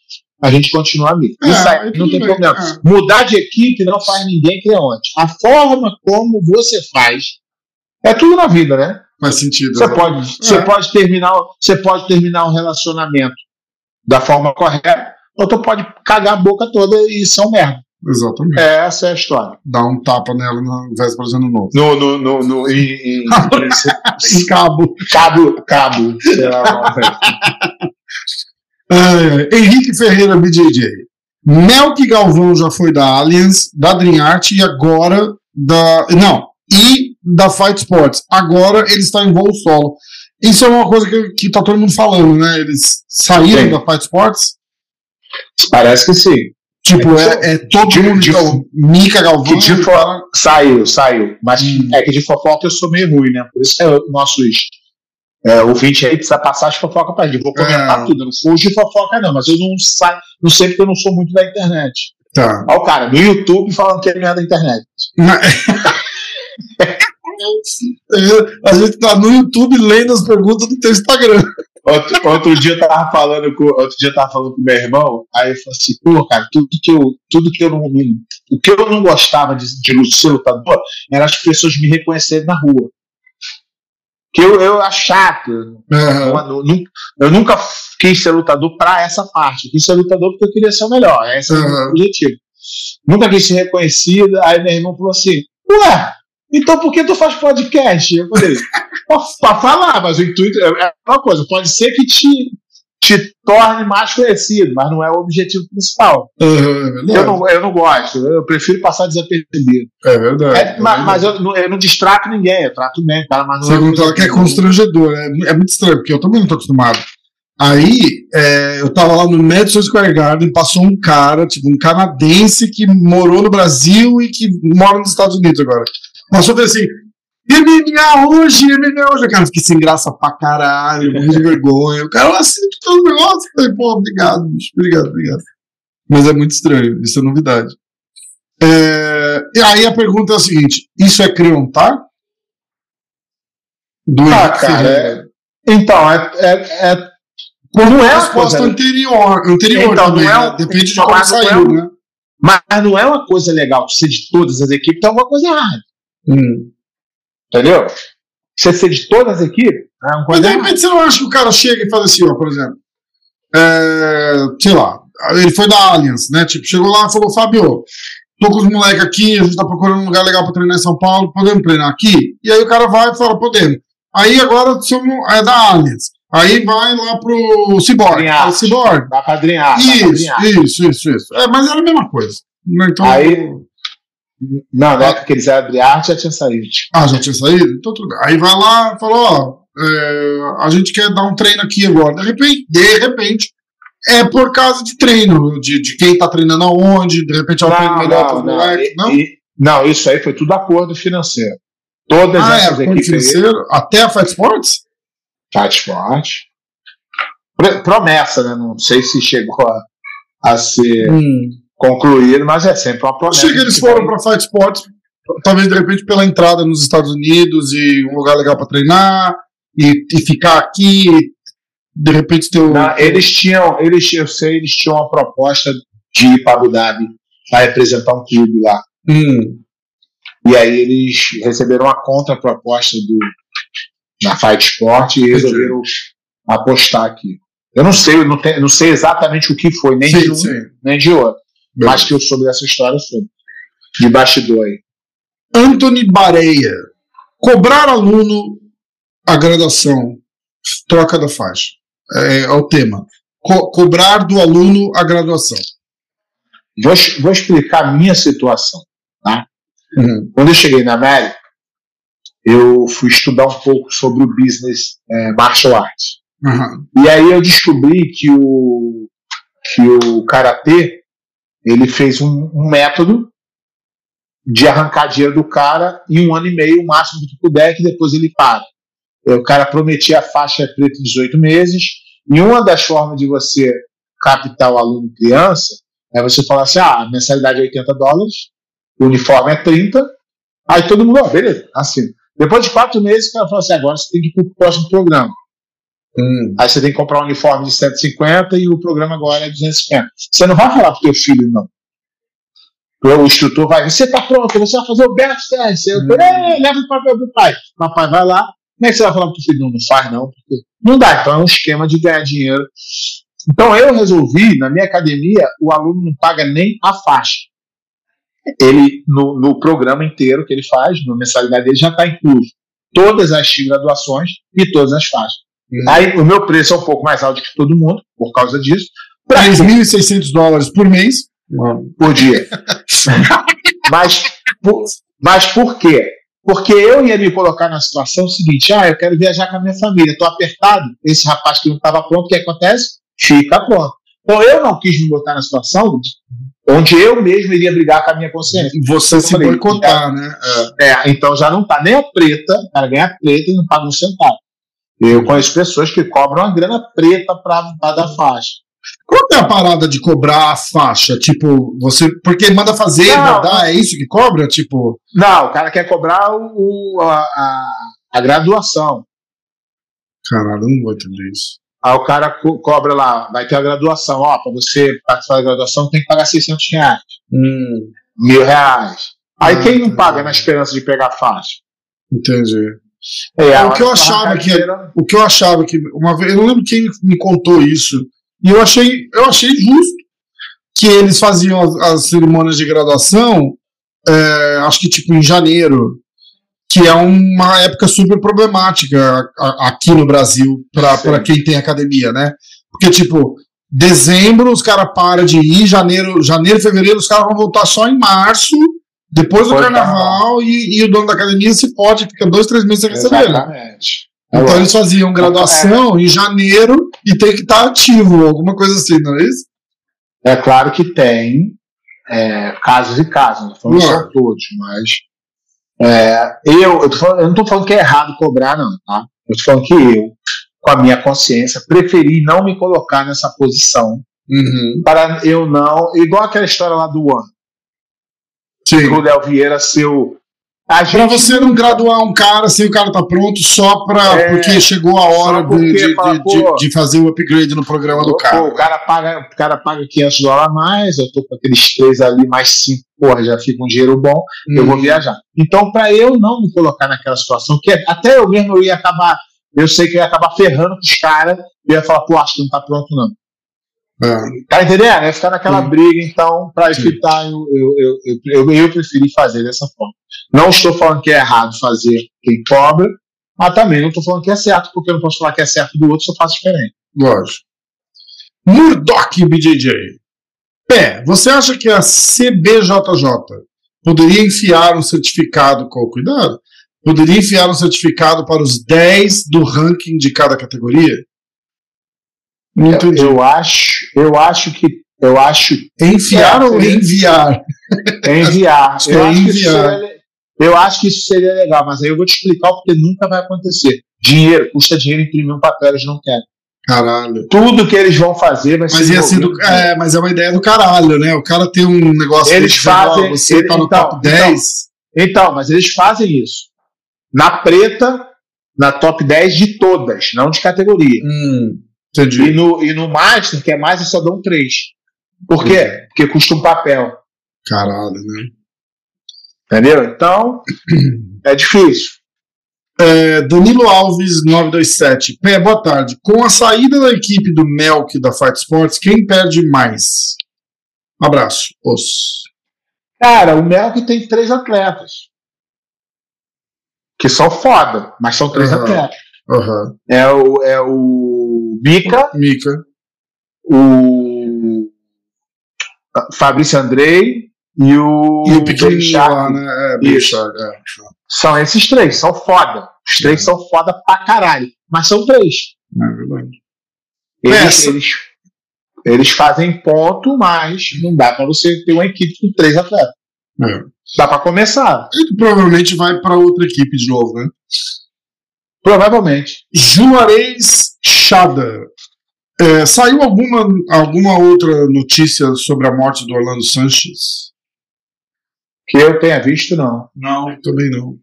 a gente continua amigo. É, Isso aí não tem bem, problema. É. Mudar de equipe não faz ninguém onde. A forma como você faz é tudo na vida, né? Faz sentido. Você pode, é. você pode terminar, você pode terminar um relacionamento da forma correta, ou tu pode cagar a boca toda e ser um merda. Exatamente. Essa é a história. Dá um tapa nela na véspera de ano novo. No, no, no, no, em, em, em <laughs> cabo. Cabo, cabo. É, Henrique Ferreira BJJ. Melk Galvão já foi da Allianz, da Dream Art e agora da. Não, e da Fight Sports. Agora ele está em voo solo. Isso é uma coisa que, que tá todo mundo falando, né? Eles saíram sim. da Fight Sports? Parece que sim. Tipo, é, é todo de, mundo. De, Mica Galvão. Que de fo... Saiu, saiu. Mas hum. é que de fofoca eu sou meio ruim, né? Por isso que é o nosso é, ouvinte aí precisa passar as fofocas pra gente. Vou comentar é. tudo. Eu não sou de fofoca, não, mas eu não, sa... não sei porque eu não sou muito da internet. Tá. Olha o cara, no YouTube falando que ele não é da internet. <laughs> a gente tá no YouTube lendo as perguntas do teu Instagram. Outro, outro, dia eu tava falando com, outro dia tava falando com meu irmão, aí eu falei assim, pô, cara, tudo que eu, tudo que eu não, o que eu não gostava de, de ser lutador era as pessoas me reconhecerem na rua. Que eu, eu era chato. Uhum. Eu, nunca quis ser lutador para essa parte. Eu quis ser lutador porque eu queria ser o melhor. Esse uhum. é o objetivo. Nunca quis ser reconhecido. Aí meu irmão falou assim: Ué, então por que tu faz podcast? Eu falei, pra falar, mas o intuito é, é uma coisa, pode ser que te, te torne mais conhecido, mas não é o objetivo principal. Uhum, eu, não, eu não gosto, eu prefiro passar desapercebido. É verdade. É, é mas, mas eu, não, eu, não distrato ninguém, eu trato bem, cara, mas não Você contou que é constrangedor, é, é muito estranho, porque eu também não tô acostumado. Aí, é, eu tava lá no Madison Square Garden, passou um cara, tipo, um canadense que morou no Brasil e que mora nos Estados Unidos agora. Passou assim, MMA hoje, MMA hoje. Cara, fiquei sem graça pra caralho, morri de vergonha. O cara assim, todo negócio. Falei, pô, obrigado, bicho, obrigado, obrigado. Mas é muito estranho, isso é novidade. É, e aí a pergunta é a seguinte: isso é criontar? Do ah, cara, é, então, é, é, é não é uma resposta coisa anterior, anterior então, também, não é, né? depende de como saiu, né? Mas não é uma coisa legal ser de todas as equipes, tem alguma coisa errada. Hum. Entendeu? Você ser de todas as equipes. É Mas de repente você não acha que o cara chega e fala assim, ó, por exemplo, é, sei lá, ele foi da Allianz, né? Tipo, chegou lá e falou, Fábio, tô com os moleques aqui, a gente tá procurando um lugar legal pra treinar em São Paulo, podemos treinar aqui? E aí o cara vai e fala, podemos. Aí agora somos, é da Allianz. Aí vai lá pro Cyborg. Cyborg. Dá pra drinhar. Isso, isso, isso, isso. É, mas era a mesma coisa. Então, aí, não, na época que eles eram arte já tinha saído. Ah, já tinha saído? Então tudo bem. Aí vai lá e falou, ó, é, a gente quer dar um treino aqui agora. De repente, de repente, é por causa de treino, de, de quem tá treinando aonde, de repente é um treino melhor para o moleque. Não? E, não, isso aí foi tudo acordo financeiro. Todas ah, é, essas é, equipes. Financeiro, aí, até a Fight Sports? Fight Sports. Promessa, né? Não sei se chegou a, a ser. Hum concluído, mas é sempre uma promessa. Chega, eles foram para Fight Sports, talvez de repente pela entrada nos Estados Unidos e um lugar legal para treinar e, e, ficar aqui. De repente ter Não, eles tinham, eles, eu sei, eles tinham uma proposta de ir para Abu Dhabi para representar um clube lá. Hum. E aí eles receberam uma contraproposta do na Fight Sport e resolveram apostar aqui. Eu não sei, eu não, te, não sei exatamente o que foi, nem sim, de um, sim. nem de outro. Mas que eu soube dessa história sobre. De bastidor aí. Anthony Bareia. Cobrar aluno a graduação. Troca da faixa. É, é o tema. Co cobrar do aluno a graduação. Vou, vou explicar a minha situação. Tá? Uhum. Quando eu cheguei na América, eu fui estudar um pouco sobre o business é, martial arts. Uhum. E aí eu descobri que o, que o karatê ele fez um, um, método de arrancar dinheiro do cara em um ano e meio, o máximo que puder, que depois ele para. O cara prometia a faixa preta de 18 meses, e uma das formas de você captar o aluno criança é você falar assim: ah, a mensalidade é 80 dólares, o uniforme é 30, aí todo mundo, ó, beleza, assim. Depois de quatro meses, o cara fala assim: agora você tem que ir para o próximo programa. Hum. Aí você tem que comprar um uniforme de 150 e o programa agora é 250. Você não vai falar pro teu filho, não. O instrutor vai, você tá pronto, você vai fazer o best test. Eu, hum. leva o papel do pai. Papai vai lá. Como é que você vai falar pro filho? Não, não faz não, porque não dá. Então é um esquema de ganhar dinheiro. Então eu resolvi, na minha academia, o aluno não paga nem a faixa. Ele, no, no programa inteiro que ele faz, na mensalidade dele, já está incluso todas as graduações e todas as faixas. Aí o meu preço é um pouco mais alto que todo mundo, por causa disso. 3.600 dólares por mês. Por dia. <laughs> mas, por, mas por quê? Porque eu ia me colocar na situação seguinte: ah, eu quero viajar com a minha família, estou apertado. Esse rapaz que não estava pronto, o que acontece? Fica pronto. Então eu não quis me botar na situação onde eu mesmo iria brigar com a minha consciência. Você se boicotar, né? É. é, então já não está nem a preta, o cara ganha preta e não paga um centavo. Eu conheço pessoas que cobram uma grana preta para dar faixa. Qual é a parada de cobrar a faixa? Tipo, você. Porque manda fazer, não, mandar, é isso que cobra? Tipo. Não, o cara quer cobrar o, a, a, a graduação. Caralho, eu não vou entender isso. Aí o cara co cobra lá, vai ter a graduação. Ó, para você participar da graduação tem que pagar 600 reais. Hum. Mil reais. Aí ah, quem não paga na esperança de pegar faixa? Entendi. É, o que eu achava que o que eu achava que uma vez eu não lembro quem me contou isso e eu achei eu achei justo que eles faziam as, as cerimônias de graduação é, acho que tipo em janeiro que é uma época super problemática aqui no Brasil para quem tem academia né? Porque, tipo, dezembro os caras param de ir, janeiro, janeiro, fevereiro os caras vão voltar só em março, depois do carnaval, e, e o dono da academia se pode, fica dois, três meses sem receber. né? Exatamente. Então eles faziam graduação em janeiro e tem que estar ativo, alguma coisa assim, não é isso? É claro que tem é, casos e casos, não falando são todos, mas é, eu, eu, tô falando- eu não estou falando que é errado cobrar, não, tá? Eu estou falando que eu, com a minha consciência, preferi não me colocar nessa posição Uhum. para eu não. Igual aquela história lá do ano, Sim. do Léo Vieira ser o. A Pra gente você não graduar um cara sem o cara tá pronto só pra, É, porque chegou a hora porque de, de, fala, de- pô, de fazer o upgrade no programa do Pô, cara. o cara paga, o cara paga 500 dólares a mais, eu tô com aqueles três ali, mais cinco, porra, já fica um dinheiro bom, eu vou Hum. viajar. Então, para eu não me colocar naquela situação, que até eu mesmo eu ia acabar, eu sei que eu ia acabar ferrando com os caras, e ia falar, pô, acho que não tá pronto não. É. Tá entendendo? Ia ficar naquela Sim. briga, então, para evitar, eu, eu, eu, eu, eu preferi fazer dessa forma. Não estou falando que é errado fazer quem cobra, mas também não estou falando que é certo, porque eu não posso falar que é certo do outro se eu faço diferente. Lógico. Murdoch BJJ. Pé, você acha que a CBJJ poderia enfiar um certificado com cuidado? Poderia enfiar um certificado para os 10 do ranking de cada categoria? Não entendi. Eu acho, eu acho que eu acho Enfiar É, ou enviar? é enviar. Que <laughs> eu, é acho que isso enviar. seria, eu acho que isso seria legal, mas aí eu vou te explicar o porque nunca vai acontecer. Dinheiro, custa dinheiro imprimir um papel, eles não querem. Caralho. Tudo que eles vão fazer vai Mas ser. ia ser do, é, mas é uma ideia do caralho, né? O cara tem um negócio Eles fazem- você ele- tá no então, top 10. Então, mas eles fazem isso. Na preta, na top 10 de todas, não de categoria. Hum, E entendi. no, e no Master, que é mais, eles só dão 3. Por quê? Porque custa um papel. Caralho, né? Entendeu? Então, é difícil. É, Danilo Alves 927. Pé, boa tarde. Com a saída da equipe do Melk da Fight Sports, quem perde mais? Abraço. Os. Cara, o Melk tem três atletas. Que são foda, mas são três Aham. atletas. Aham. É o, é o Mika, Mika. o Fabrício Andrei e o, E o pequenininho lá, né? É, é. São esses três, são foda. Os três são foda pra caralho. Mas são três. É verdade. Eles, eles, eles fazem ponto, mas não dá pra você ter uma equipe com três atletas. É. Dá pra começar, Ele provavelmente vai para outra equipe de novo, né? Provavelmente. Juarez Chada. É, saiu alguma, alguma outra notícia sobre a morte do Orlando Sanches? Que eu tenha visto, não. Não, também não.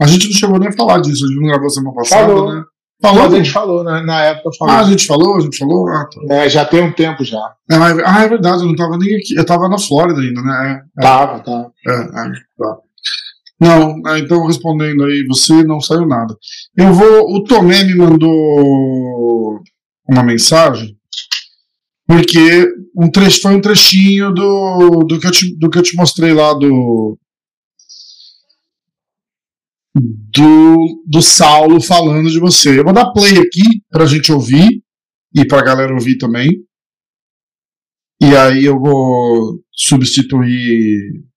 A gente não chegou nem a falar disso, a gente não gravou semana passada, Falou. né? Falou? Mas a gente falou, né? na época falou. Ah, a gente falou, a gente falou. Ah, tá. É, já tem um tempo já. É, ah, é verdade, eu não tava nem aqui. Eu tava na Flórida ainda, né? É, Tava, tava. é, é, tá. Não, é, então respondendo aí, você não saiu nada. Eu vou. O Tomé me mandou uma mensagem, porque um trecho, foi um trechinho do, do, que eu te, do que eu te mostrei lá do. Do, do Saulo falando de você. Eu vou dar play aqui pra gente ouvir e pra galera ouvir também. E aí eu vou substituir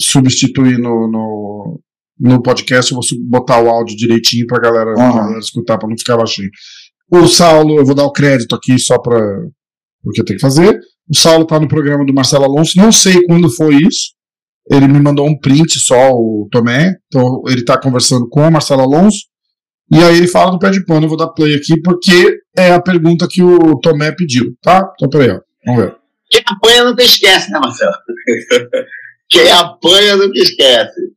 substituir no, no, no podcast, eu vou botar o áudio direitinho pra galera, pra Aham. galera escutar, pra não ficar baixinho. O Saulo, eu vou dar o crédito aqui só pra. porque eu tenho que fazer. O Saulo tá no programa do Marcelo Alonso, não sei quando foi isso. Ele me mandou um print só, o Tomé. Então ele tá conversando com o Marcelo Alonso. E aí ele fala do pé de pano. Eu vou dar play aqui porque é a pergunta que o Tomé pediu, tá? Então peraí, ó. Vamos ver. Quem apanha nunca esquece, né, Marcelo? <laughs> Quem apanha nunca esquece.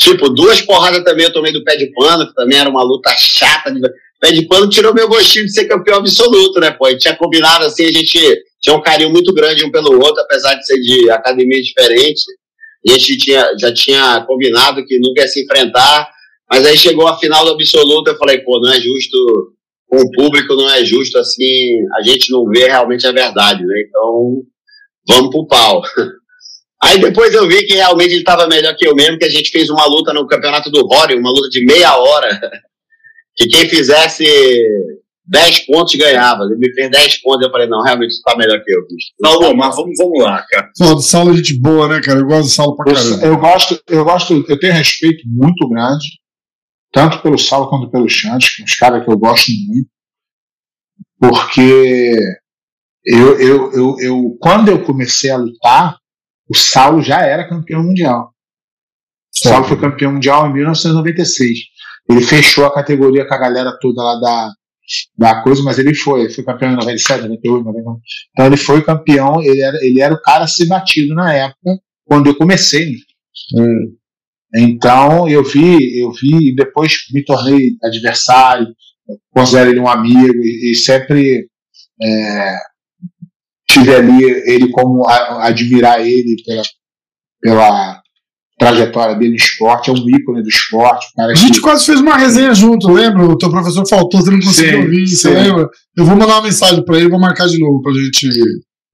Tipo, duas porradas também eu tomei do pé de pano, que também era uma luta chata. De... Pé de pano tirou meu gostinho de ser campeão absoluto, né, pô? A gente tinha combinado assim, a gente tinha um carinho muito grande um pelo outro, apesar de ser de academia diferente. A gente tinha, já tinha combinado que nunca ia se enfrentar, mas aí chegou a final do absoluto, eu falei, pô, não é justo com o público, não é justo assim, a gente não vê realmente a verdade, né? Então, vamos pro pau. <laughs> Aí depois eu vi que realmente ele estava melhor que eu mesmo, que a gente fez uma luta no campeonato do Rory, uma luta de meia hora, <laughs> que quem fizesse 10 pontos ganhava. Ele me fez 10 pontos. Eu falei, não, realmente você tá melhor que eu, bicho. Saulo, mas vamos, vamos lá, cara. Pô, do Saulo é gente boa, né, cara? Eu gosto do Saulo pra Eu, caramba. eu gosto, eu gosto, eu tenho respeito muito grande, tanto pelo Saulo quanto pelo Chantes, que é uns caras que eu gosto muito, porque eu, eu, eu, eu, quando eu comecei a lutar, o Saulo já era campeão mundial. O Saulo foi campeão mundial em 1996. Ele fechou a categoria com a galera toda lá da, da coisa, mas ele foi, ele foi campeão em 97, 98, 99. Então ele foi campeão, ele era, ele era o cara a ser batido na época, quando eu comecei. né? Hum. Então eu vi, eu vi e depois me tornei adversário, considero ele um amigo e, e sempre é, tive ali ele como a- admirar ele pela, pela trajetória dele no esporte, é um ícone do esporte, A gente que quase fez uma resenha junto, lembra? O teu professor faltou, você não conseguiu Sim, ouvir, você sim. lembra? Eu vou mandar uma mensagem pra ele, vou marcar de novo pra gente.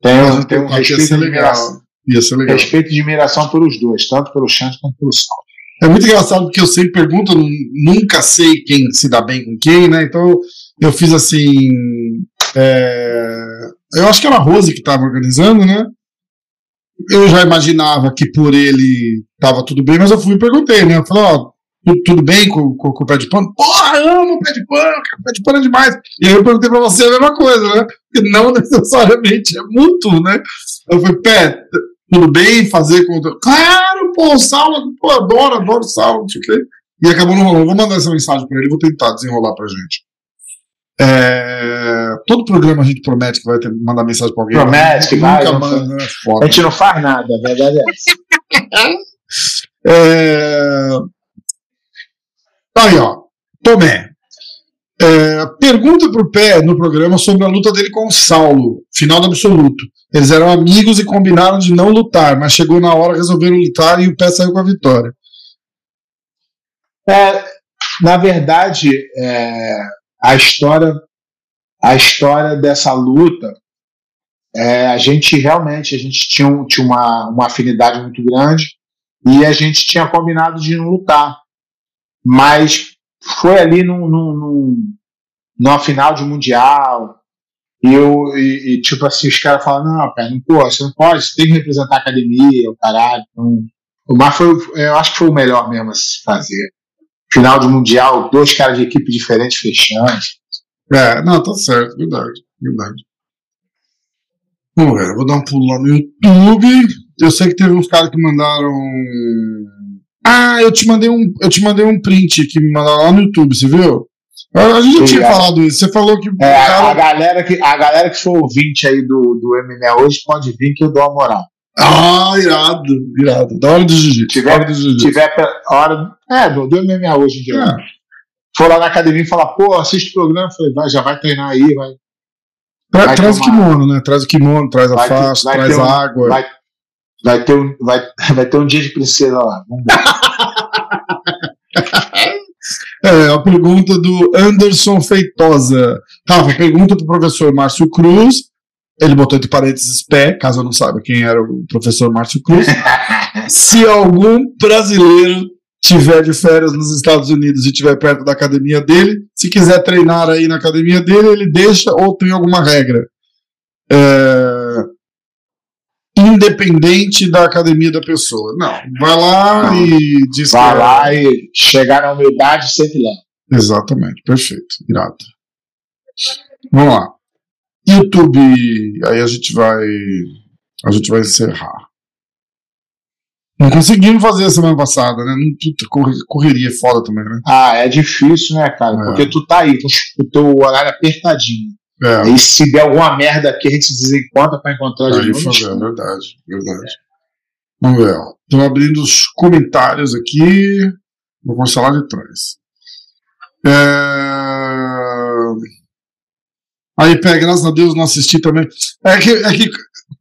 tem, um- gente tem um que ia respeito ser legal. admiração, Ia ser legal. respeito e admiração pelos dois, tanto pelo Chante quanto pelo Sal. É muito engraçado porque eu sempre pergunto, eu nunca sei quem se dá bem com quem, né? Então eu fiz assim. é, Eu acho que era a Rose que estava organizando, né? Eu já imaginava que por ele tava tudo bem, mas eu fui e perguntei, né? Eu falei, ó, tudo, tudo bem com, com, com o pé de pano? Porra, amo o pé de pano, o pé de pano é demais. E aí eu perguntei pra você a mesma coisa, né? Porque não <laughs> necessariamente é mútuo, né? Eu falei, pé, tudo bem fazer com. Claro, pô, o Saulo, pô, adoro, adoro o Saulo, não sei o quê. E acabou não rolando. Vou mandar essa mensagem pra ele, vou tentar desenrolar pra gente. É, Todo programa a gente promete que vai ter, mandar mensagem pra alguém. Promete que vai, manda, né? A gente não faz nada, a verdade é. <laughs> É... Aí, ó. Tomé. É, pergunta pro Pé no programa sobre a luta dele com o Saulo, final do absoluto. Eles eram amigos e combinaram de não lutar, mas chegou na hora, resolveram lutar e o Pé saiu com a vitória. É, na verdade, é, a história a história dessa luta, é, a gente realmente a gente tinha, um- tinha uma, uma afinidade muito grande e a gente tinha combinado de não lutar, mas foi ali num, num, num- numa final de mundial e eu e, e, tipo assim os caras falam não, cara, não, pô, você não pode, você tem que representar a academia, o caralho. Então, mas foi, eu acho que foi o melhor mesmo a se fazer final de mundial, dois caras de equipe diferentes fechando. É, não, tá certo, verdade, verdade. Ver, eu vou dar um pulo lá no YouTube. Eu sei que teve uns caras que mandaram. Ah, eu te mandei um, eu te mandei um print que me mandaram lá no YouTube, você viu? A a gente já tinha é. falado isso. Você falou que É, a, cara. galera que, a galera que for ouvinte aí do, do MMA hoje pode vir que eu dou uma moral. Ah, irado, irado. Da hora do jiu-jitsu. Tiver- da hora do tiver. É, do, do MMA hoje em dia. É. For lá na academia e falar, pô, assiste o programa, falei, vai, já vai treinar aí, vai, Tra- vai traz o tomar- kimono, né? Traz o kimono, traz a Vai faixa, traz ter um- água. vai, vai, ter um, vai, <laughs> vai ter um dia de princesa lá. Vamos. <laughs> É, a pergunta do Anderson Feitosa. Rafa, pergunta pro professor Márcio Cruz. Ele botou entre parênteses pé, caso eu não saiba quem era o professor Márcio Cruz. <laughs> Se algum brasileiro tiver de férias nos Estados Unidos e estiver perto da academia dele, se quiser treinar aí na academia dele, ele deixa ou tem alguma regra? É, Independente da academia da pessoa. Não, vai lá Não. e diz Vai que é- lá e chegar na humildade sempre leva. Exatamente, perfeito, irado. Vamos lá. YouTube, aí a gente vai. A gente vai encerrar. Não conseguimos fazer a semana passada, né? Puta, corre- correria é foda também, né? Ah, é difícil, né, cara? É. Porque tu tá aí o teu horário apertadinho. É, Aí se der alguma merda aqui, a gente se desencontra pra encontrar de aí novo. é verdade, verdade. Vamos ver, ó. Estou abrindo os comentários aqui. Vou começar lá de trás. É... Aí, pé, graças a Deus não assisti também. É que, é que,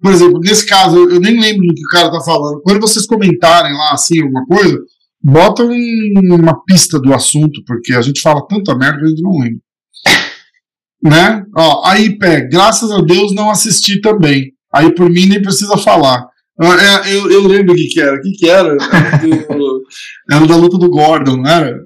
por exemplo, nesse caso, eu, eu nem lembro do que o cara tá falando. Quando vocês comentarem lá, assim, alguma coisa, bota um- uma pista do assunto, porque a gente fala tanta merda que a gente não lembra. Né? Ó, aí, pé, graças a Deus não assisti também. Aí, por mim, nem precisa falar. Ah, é, Eu, eu lembro o que, que era. O que, que era? Era, <laughs> do- era da luta do Gordon, não era?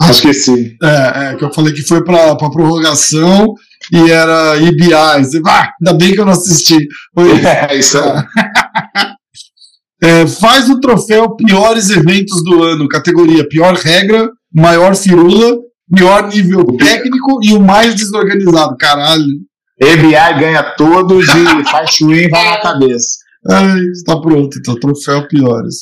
Acho que sim. É, é, que eu falei que foi pra, pra prorrogação e era. Você, ah, ainda bem que eu não assisti. Foi, <laughs> É, isso aí. <laughs> É, faz o troféu piores eventos do ano, categoria pior regra, maior firula, pior nível técnico e o mais desorganizado. Caralho. ABI ganha todos e faz e vai na cabeça. Ai, está pronto, então, troféu piores.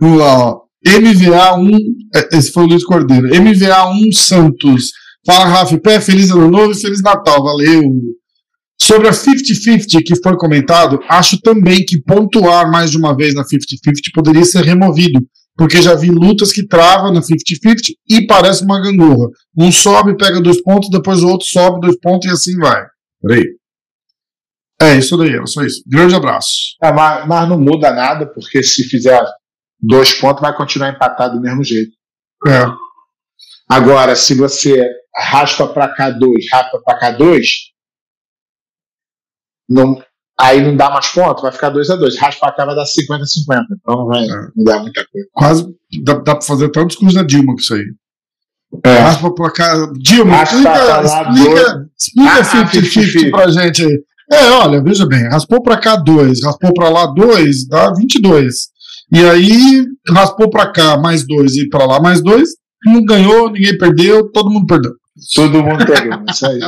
Vamos lá, ó. MVA1, é, esse foi o Luiz Cordeiro. MVA1 Santos. Fala, Rafa, pé, feliz ano novo e feliz Natal, valeu. Sobre a 50-50 que foi comentado, acho também que pontuar mais de uma vez na 50-50 poderia ser removido, porque já vi lutas que travam na 50-50 e parece uma gangorra. Um sobe, pega dois pontos, depois o outro sobe dois pontos e assim vai. Peraí. É isso daí, era só isso. Grande abraço. É, mas, mas não muda nada, porque se fizer dois pontos, vai continuar empatado do mesmo jeito. É. Agora, se você raspa para cá dois, raspa para cá dois, não, aí não dá mais ponto, vai ficar 2 a 2 Raspa para cá vai dar 50-50. Então não vai É. mudar muita coisa. Quase dá, dá pra fazer até um discurso da Dilma com isso aí. É. Raspa pra cá. Dilma, Raspa explica, explica, explica Ah, 50-50 50-50. pra gente aí. É, olha, veja bem, raspou pra cá 2, raspou pra lá 2, dá 22. E aí, raspou pra cá mais 2 e pra lá mais 2, não ganhou, ninguém perdeu, todo mundo perdeu. Todo mundo pegou. Isso aí.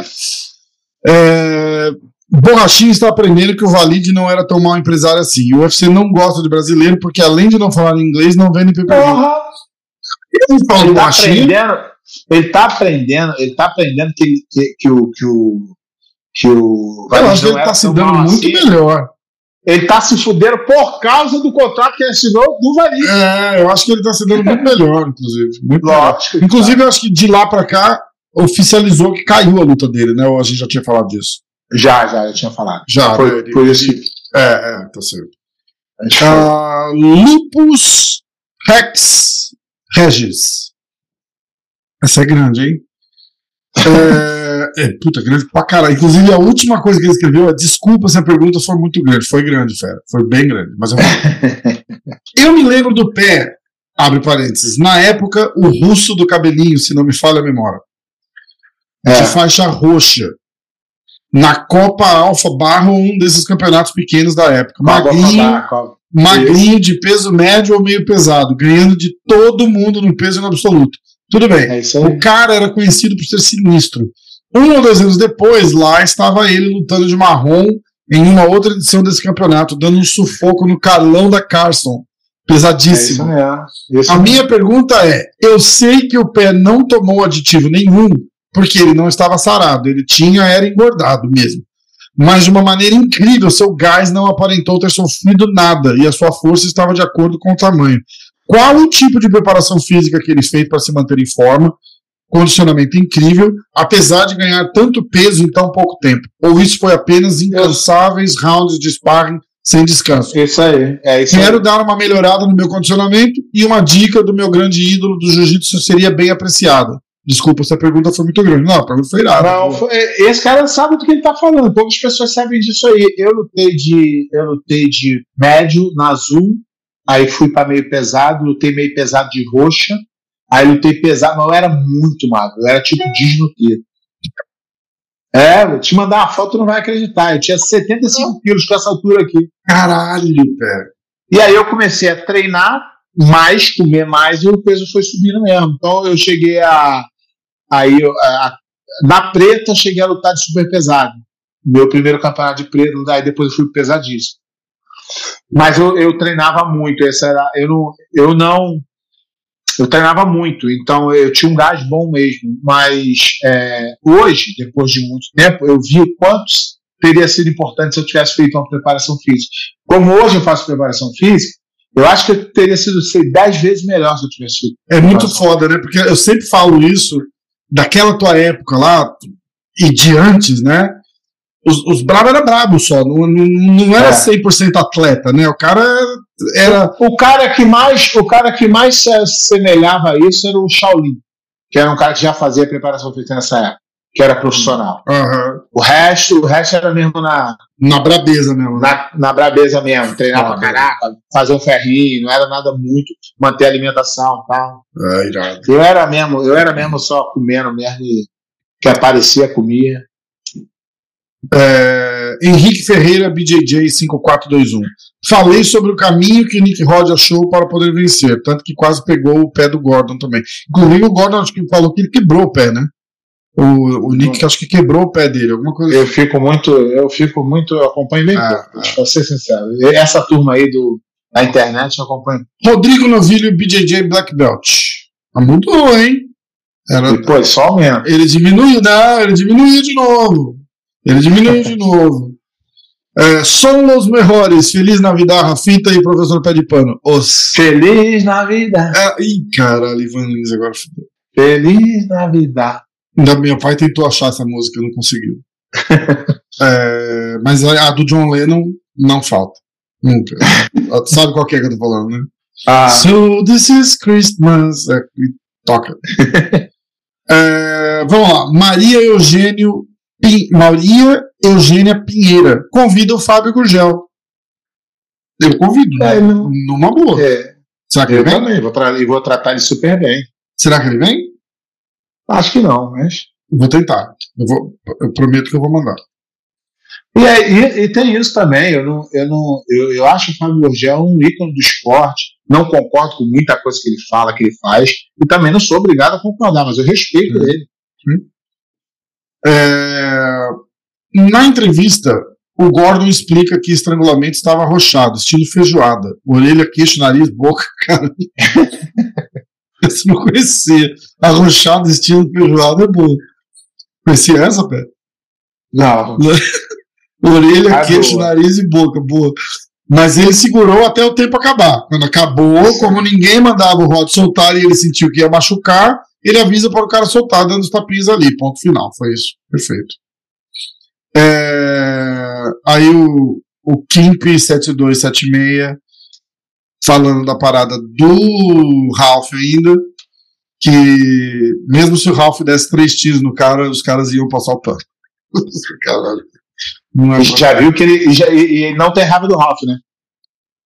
É, Borrachinho está aprendendo que o Valide não era tão mau empresário assim. O UFC não gosta de brasileiro porque, além de não falar inglês, não vende. Porra! Ele fala tá Borrachinho, aprendendo, ele tá aprendendo, ele tá aprendendo que, que, que o que o que o eu acho que ele tá se dando mal muito assim. melhor. Ele tá se fudendo por causa do contrato que ele assinou do Valide. É, eu acho que ele tá se dando muito melhor, inclusive. Muito melhor. Lógico. que Inclusive, eu acho que de lá pra cá oficializou que caiu a luta dele, né? Ou a gente já tinha falado disso. já, já, eu tinha falado. Já, Foi né? Que É, é, tá certo. Ah, Lupus Rex Regis. Essa é grande, hein? É, é, puta, grande pra caralho. Inclusive, a última coisa que ele escreveu é: desculpa se a pergunta for muito grande. Foi grande, fera. Foi bem grande. Mas eu, <laughs> eu me lembro do pé, abre parênteses, na época, o russo do cabelinho, se não me falha a memória, É. de faixa roxa. Na Copa Alfa Barro, um desses campeonatos pequenos da época. Magrinho, magrinho de peso médio ou meio pesado, ganhando de todo mundo no peso no absoluto. Tudo bem. É. O cara era conhecido por ser sinistro. Um ou dois anos depois, lá estava ele lutando de marrom em uma outra edição desse campeonato, dando um sufoco no Carlão da Carson. É isso Pesadíssimo. mesmo. Isso A mesmo. minha pergunta é: eu sei que o pé não tomou aditivo nenhum, porque ele não estava sarado, ele tinha, era engordado mesmo. Mas de uma maneira incrível, seu gás não aparentou ter sofrido nada e a sua força estava de acordo com o tamanho. Qual o tipo de preparação física que ele fez para se manter em forma? Condicionamento incrível, apesar de ganhar tanto peso em tão pouco tempo. Ou isso foi apenas incansáveis rounds de sparring sem descanso? Isso aí. É isso Quero aí. dar uma melhorada no meu condicionamento e uma dica do meu grande ídolo do jiu-jitsu seria bem apreciada. Desculpa se a pergunta foi muito grande. Não, a pergunta foi irada. Não, foi- esse cara sabe do que ele tá falando. Poucas pessoas sabem disso aí. Eu lutei de, eu lutei de médio na azul, aí fui para meio pesado, lutei meio pesado de roxa, aí lutei pesado, mas eu era muito magro, eu era tipo desnutrido. É, vou te mandar uma foto, tu não vai acreditar. Eu tinha 75 quilos com essa altura aqui. Caralho, pé. E aí eu comecei a treinar mais, comer mais, e o peso foi subindo mesmo. Então eu cheguei a. Aí, a- na preta, cheguei a lutar de super pesado. Meu primeiro campeonato de preto, aí depois eu fui pesadíssimo. Mas eu, eu treinava muito. Essa era, eu, não, eu não. Eu treinava muito, então eu tinha um gás bom mesmo. Mas é, hoje, depois de muito tempo, eu vi o quanto teria sido importante se eu tivesse feito uma preparação física. Como hoje eu faço preparação física, eu acho que eu teria sido sei, dez vezes melhor se eu tivesse feito. É muito foda, né? Porque eu sempre falo isso daquela tua época lá e de antes, né? Os, os bravos eram bravos só, não, não, não era É. 100% atleta, né? O cara era. O cara que mais, o cara que mais se assemelhava a isso era o Shaolin, que era um cara que já fazia preparação física nessa época. Que era profissional. Aham. O resto, o resto era mesmo na, Na brabeza mesmo. né? na, na brabeza mesmo, treinar Ah, pra caraca, fazer um ferrinho, não era nada muito, manter a alimentação e tal. É, irado. Eu era mesmo, eu era mesmo só comendo mesmo e que aparecia, comia. É, Henrique Ferreira, BJJ 5421. Falei sobre o caminho que o Nick Rod achou para poder vencer, tanto que quase pegou o pé do Gordon também. Inclusive, o Gordon acho que falou que ele quebrou o pé, né? O, o Nick acho que quebrou o pé dele, alguma coisa Eu fico muito, eu fico muito, eu acompanho bem Ah, pouco, pra ser sincero. Essa turma aí do, da internet eu acompanho. Rodrigo Novilho, BJJ Black Belt. Ah, mudou, hein? Era, Depois só aumenta. ele diminuiu, não, ele diminuiu de novo. Ele diminuiu de novo. É, São os melhores. Feliz Navidad, Rafita e professor Pé de Pano. Os. Feliz Navidad. É, ih, caralho, Ivan Lins agora. Feliz Navidad. Ainda meu pai tentou achar essa música, não conseguiu. <laughs> É, mas a, do John Lennon não falta. Nunca. <laughs> Sabe qual que é que eu tô falando, né? Ah, So this is Christmas. É, toca. <laughs> É, vamos lá. Maria Eugênio Pin- Maria Eugênia Pinheira convida o Fábio Gurgel. Eu convido, né? É, não- Numa boa. é, Será que ele eu vem? também vou, tra vou tratar ele super bem. Será que ele vem? Acho que não, mas. Vou tentar. Eu, vou, eu prometo que eu vou mandar. E, aí- e- e tem isso também, eu, não, eu, não, eu, eu acho o Fábio Gurgel um ícone do esporte, não concordo com muita coisa que ele fala, que ele faz, e também não sou obrigado a concordar, mas eu respeito Hum. ele. É, na entrevista, o Gordon explica que estrangulamento estava arrochado, estilo feijoada. Orelha, queixo, nariz, boca, <laughs> cara. Você não conhecia. Arrochado, estilo feijoada é boa. Conhecia essa, pé? Não, <laughs> Orelha, Ah, queixo, boa. nariz e boca, boa. Mas ele segurou até o tempo acabar. Quando acabou, como ninguém mandava o Rod soltar e ele sentiu que ia machucar, ele avisa para o cara soltar, dando os tapinhos ali. Ponto final. Foi isso. Perfeito. É, Aí o, o Kimp 7276 falando da parada do Ralph ainda. Que mesmo se o Ralph desse três tiros no cara, os caras iam passar o pano. <laughs> Caralho. Não é já viu que ele, já- ele não tem raiva do Ralph, né?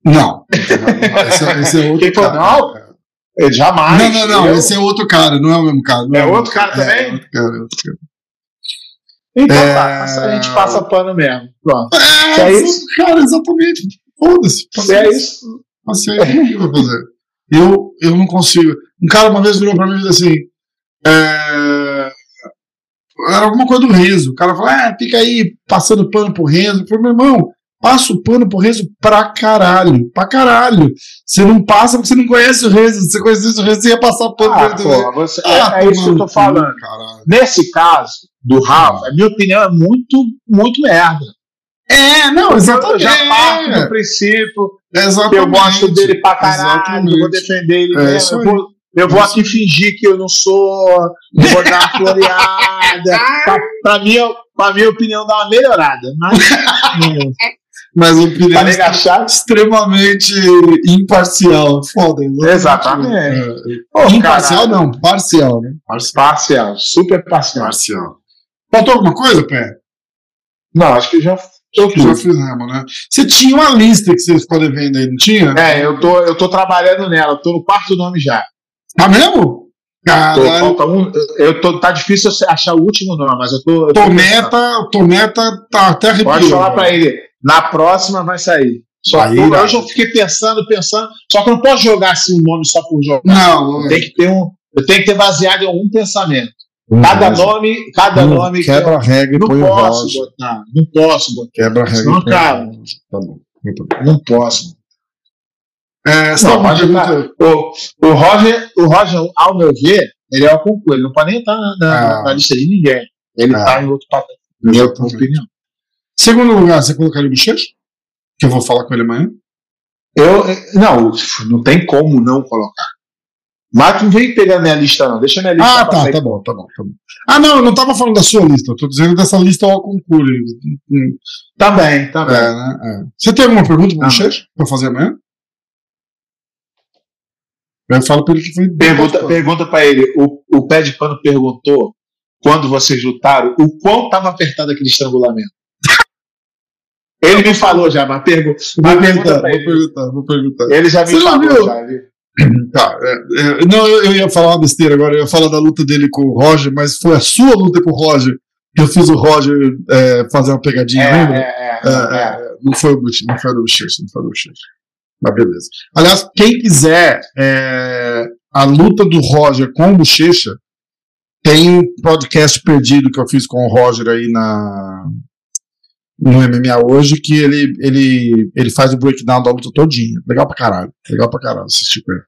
Não. Esse, é- esse é outro Quem falou, cara. não? Ele jamais. Não, não, não. Eu- Esse é outro cara, não é o mesmo cara. É mesmo outro cara também? É outro cara, é outro cara. Então É. tá, a gente passa pano mesmo. Pronto. É, é isso- cara, exatamente. Foda-se. Se é isso, Paciência, o que eu vou fazer? Eu, eu não consigo. Um cara uma vez virou pra mim e disse assim: é, era alguma coisa do Renzo. O cara falou: ah, fica aí passando pano pro Renzo. Eu falei: meu irmão, passa o pano pro Renzo pra caralho. Pra caralho. Você não passa porque você não conhece o Renzo. Se você conhecesse o Renzo, você ia passar pano ah, pro Renzo. você, Ah, é, é isso que eu tô falando. caralho. Nesse caso do Ralph, a minha opinião é muito, muito merda. É, não, Eu exatamente. já parto do princípio exatamente. eu gosto dele pra caralho, Exatamente. eu vou defender ele É mesmo. Eu vou, eu vou aqui fingir que eu não sou, eu vou dar uma floreada. <laughs> pra, pra, minha, pra minha opinião, dar uma melhorada. Mas, <laughs> Mas opinião agachar. extremamente imparcial. Foda. Exatamente. É, imparcial caralho. não, parcial, né? Parcial. Parcial, super parcial. Parcial. Faltou alguma coisa, Pé? Não, acho que já. Eu Que já fizemos, né? Você tinha uma lista que você ficou devendo aí, não tinha? É, eu tô, eu tô trabalhando nela, tô no quarto nome já. Tá mesmo? Tô, Caralho. falta um, eu tô, tá difícil achar o último nome, mas eu tô. eu tô. Tometa, Tometa tá até arrepiado. Pode falar pra ele. Na próxima vai sair. Só Aí, né? hoje eu fiquei pensando, pensando. Só que eu não posso jogar assim o nome só por jogar. Não, Tem que ter um. Eu tenho que ter baseado em algum pensamento. Cada nome, cada nome que eu Quebra a regra e não põe o posso Roger. botar. Não posso botar. Quebra a regra e põe o cara. Roger. Tá bom. Não posso. É, Não, pode pergunta? O, o, Roger, o Roger, ao meu ver, ele é o concurso. Ele não pode nem estar na, na- Ah. na lista de ninguém. Ele Ah. está em outro papel. Minha opinião. Segundo lugar, você colocaria o Bochecha? Que eu vou falar com ele amanhã. Eu, não, não tem como não colocar. Mas não vem pegar minha lista, não. Deixa minha lista Ah, tá, tá bom, tá bom, tá bom. Ah, não, eu não tava falando da sua lista, eu tô dizendo dessa lista ao concurso. Tá bem, tá bem. É, né? É. Você tem alguma pergunta pro Ah. Pra fazer amanhã? Eu falo pra ele que foi. Pergunta, pergunta pra ele. O, o pé de pano perguntou quando vocês lutaram, o quão estava apertado aquele estrangulamento? <laughs> Ele me falou já, mas pergunta. Vou perguntar, vou perguntar, vou perguntar. Ele já me Você falou viu? já. ele- Tá, é, é, não, eu, eu ia falar uma besteira agora, eu ia falar da luta dele com o Roger, mas foi a sua luta com o Roger que eu fiz o Roger é, fazer uma pegadinha, É, lembra? é, é, não foi o Bush, não foi o do Bochecha, não foi o do Bochecha. Mas beleza. Aliás, quem quiser a luta do Roger com o Bochecha, tem um podcast perdido que eu fiz com o Roger aí na no MMA hoje, que ele, ele, ele faz o breakdown da luta todinha. Legal pra caralho. Legal pra caralho assistir com ele.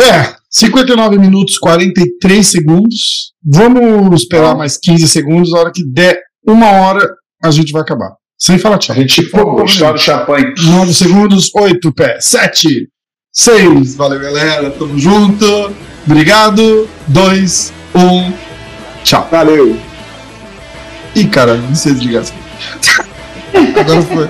É, 59 minutos 43 segundos. Vamos esperar mais 15 segundos. Na hora que der uma hora, a gente vai acabar. Sem falar tchau. A gente pô, estoura o champanhe. 9 segundos, 8 pé, 7, 6. Valeu, galera. Tamo junto. Obrigado. 2, 1. Tchau. Valeu. Ih, cara, não sei desligar. Agora foi.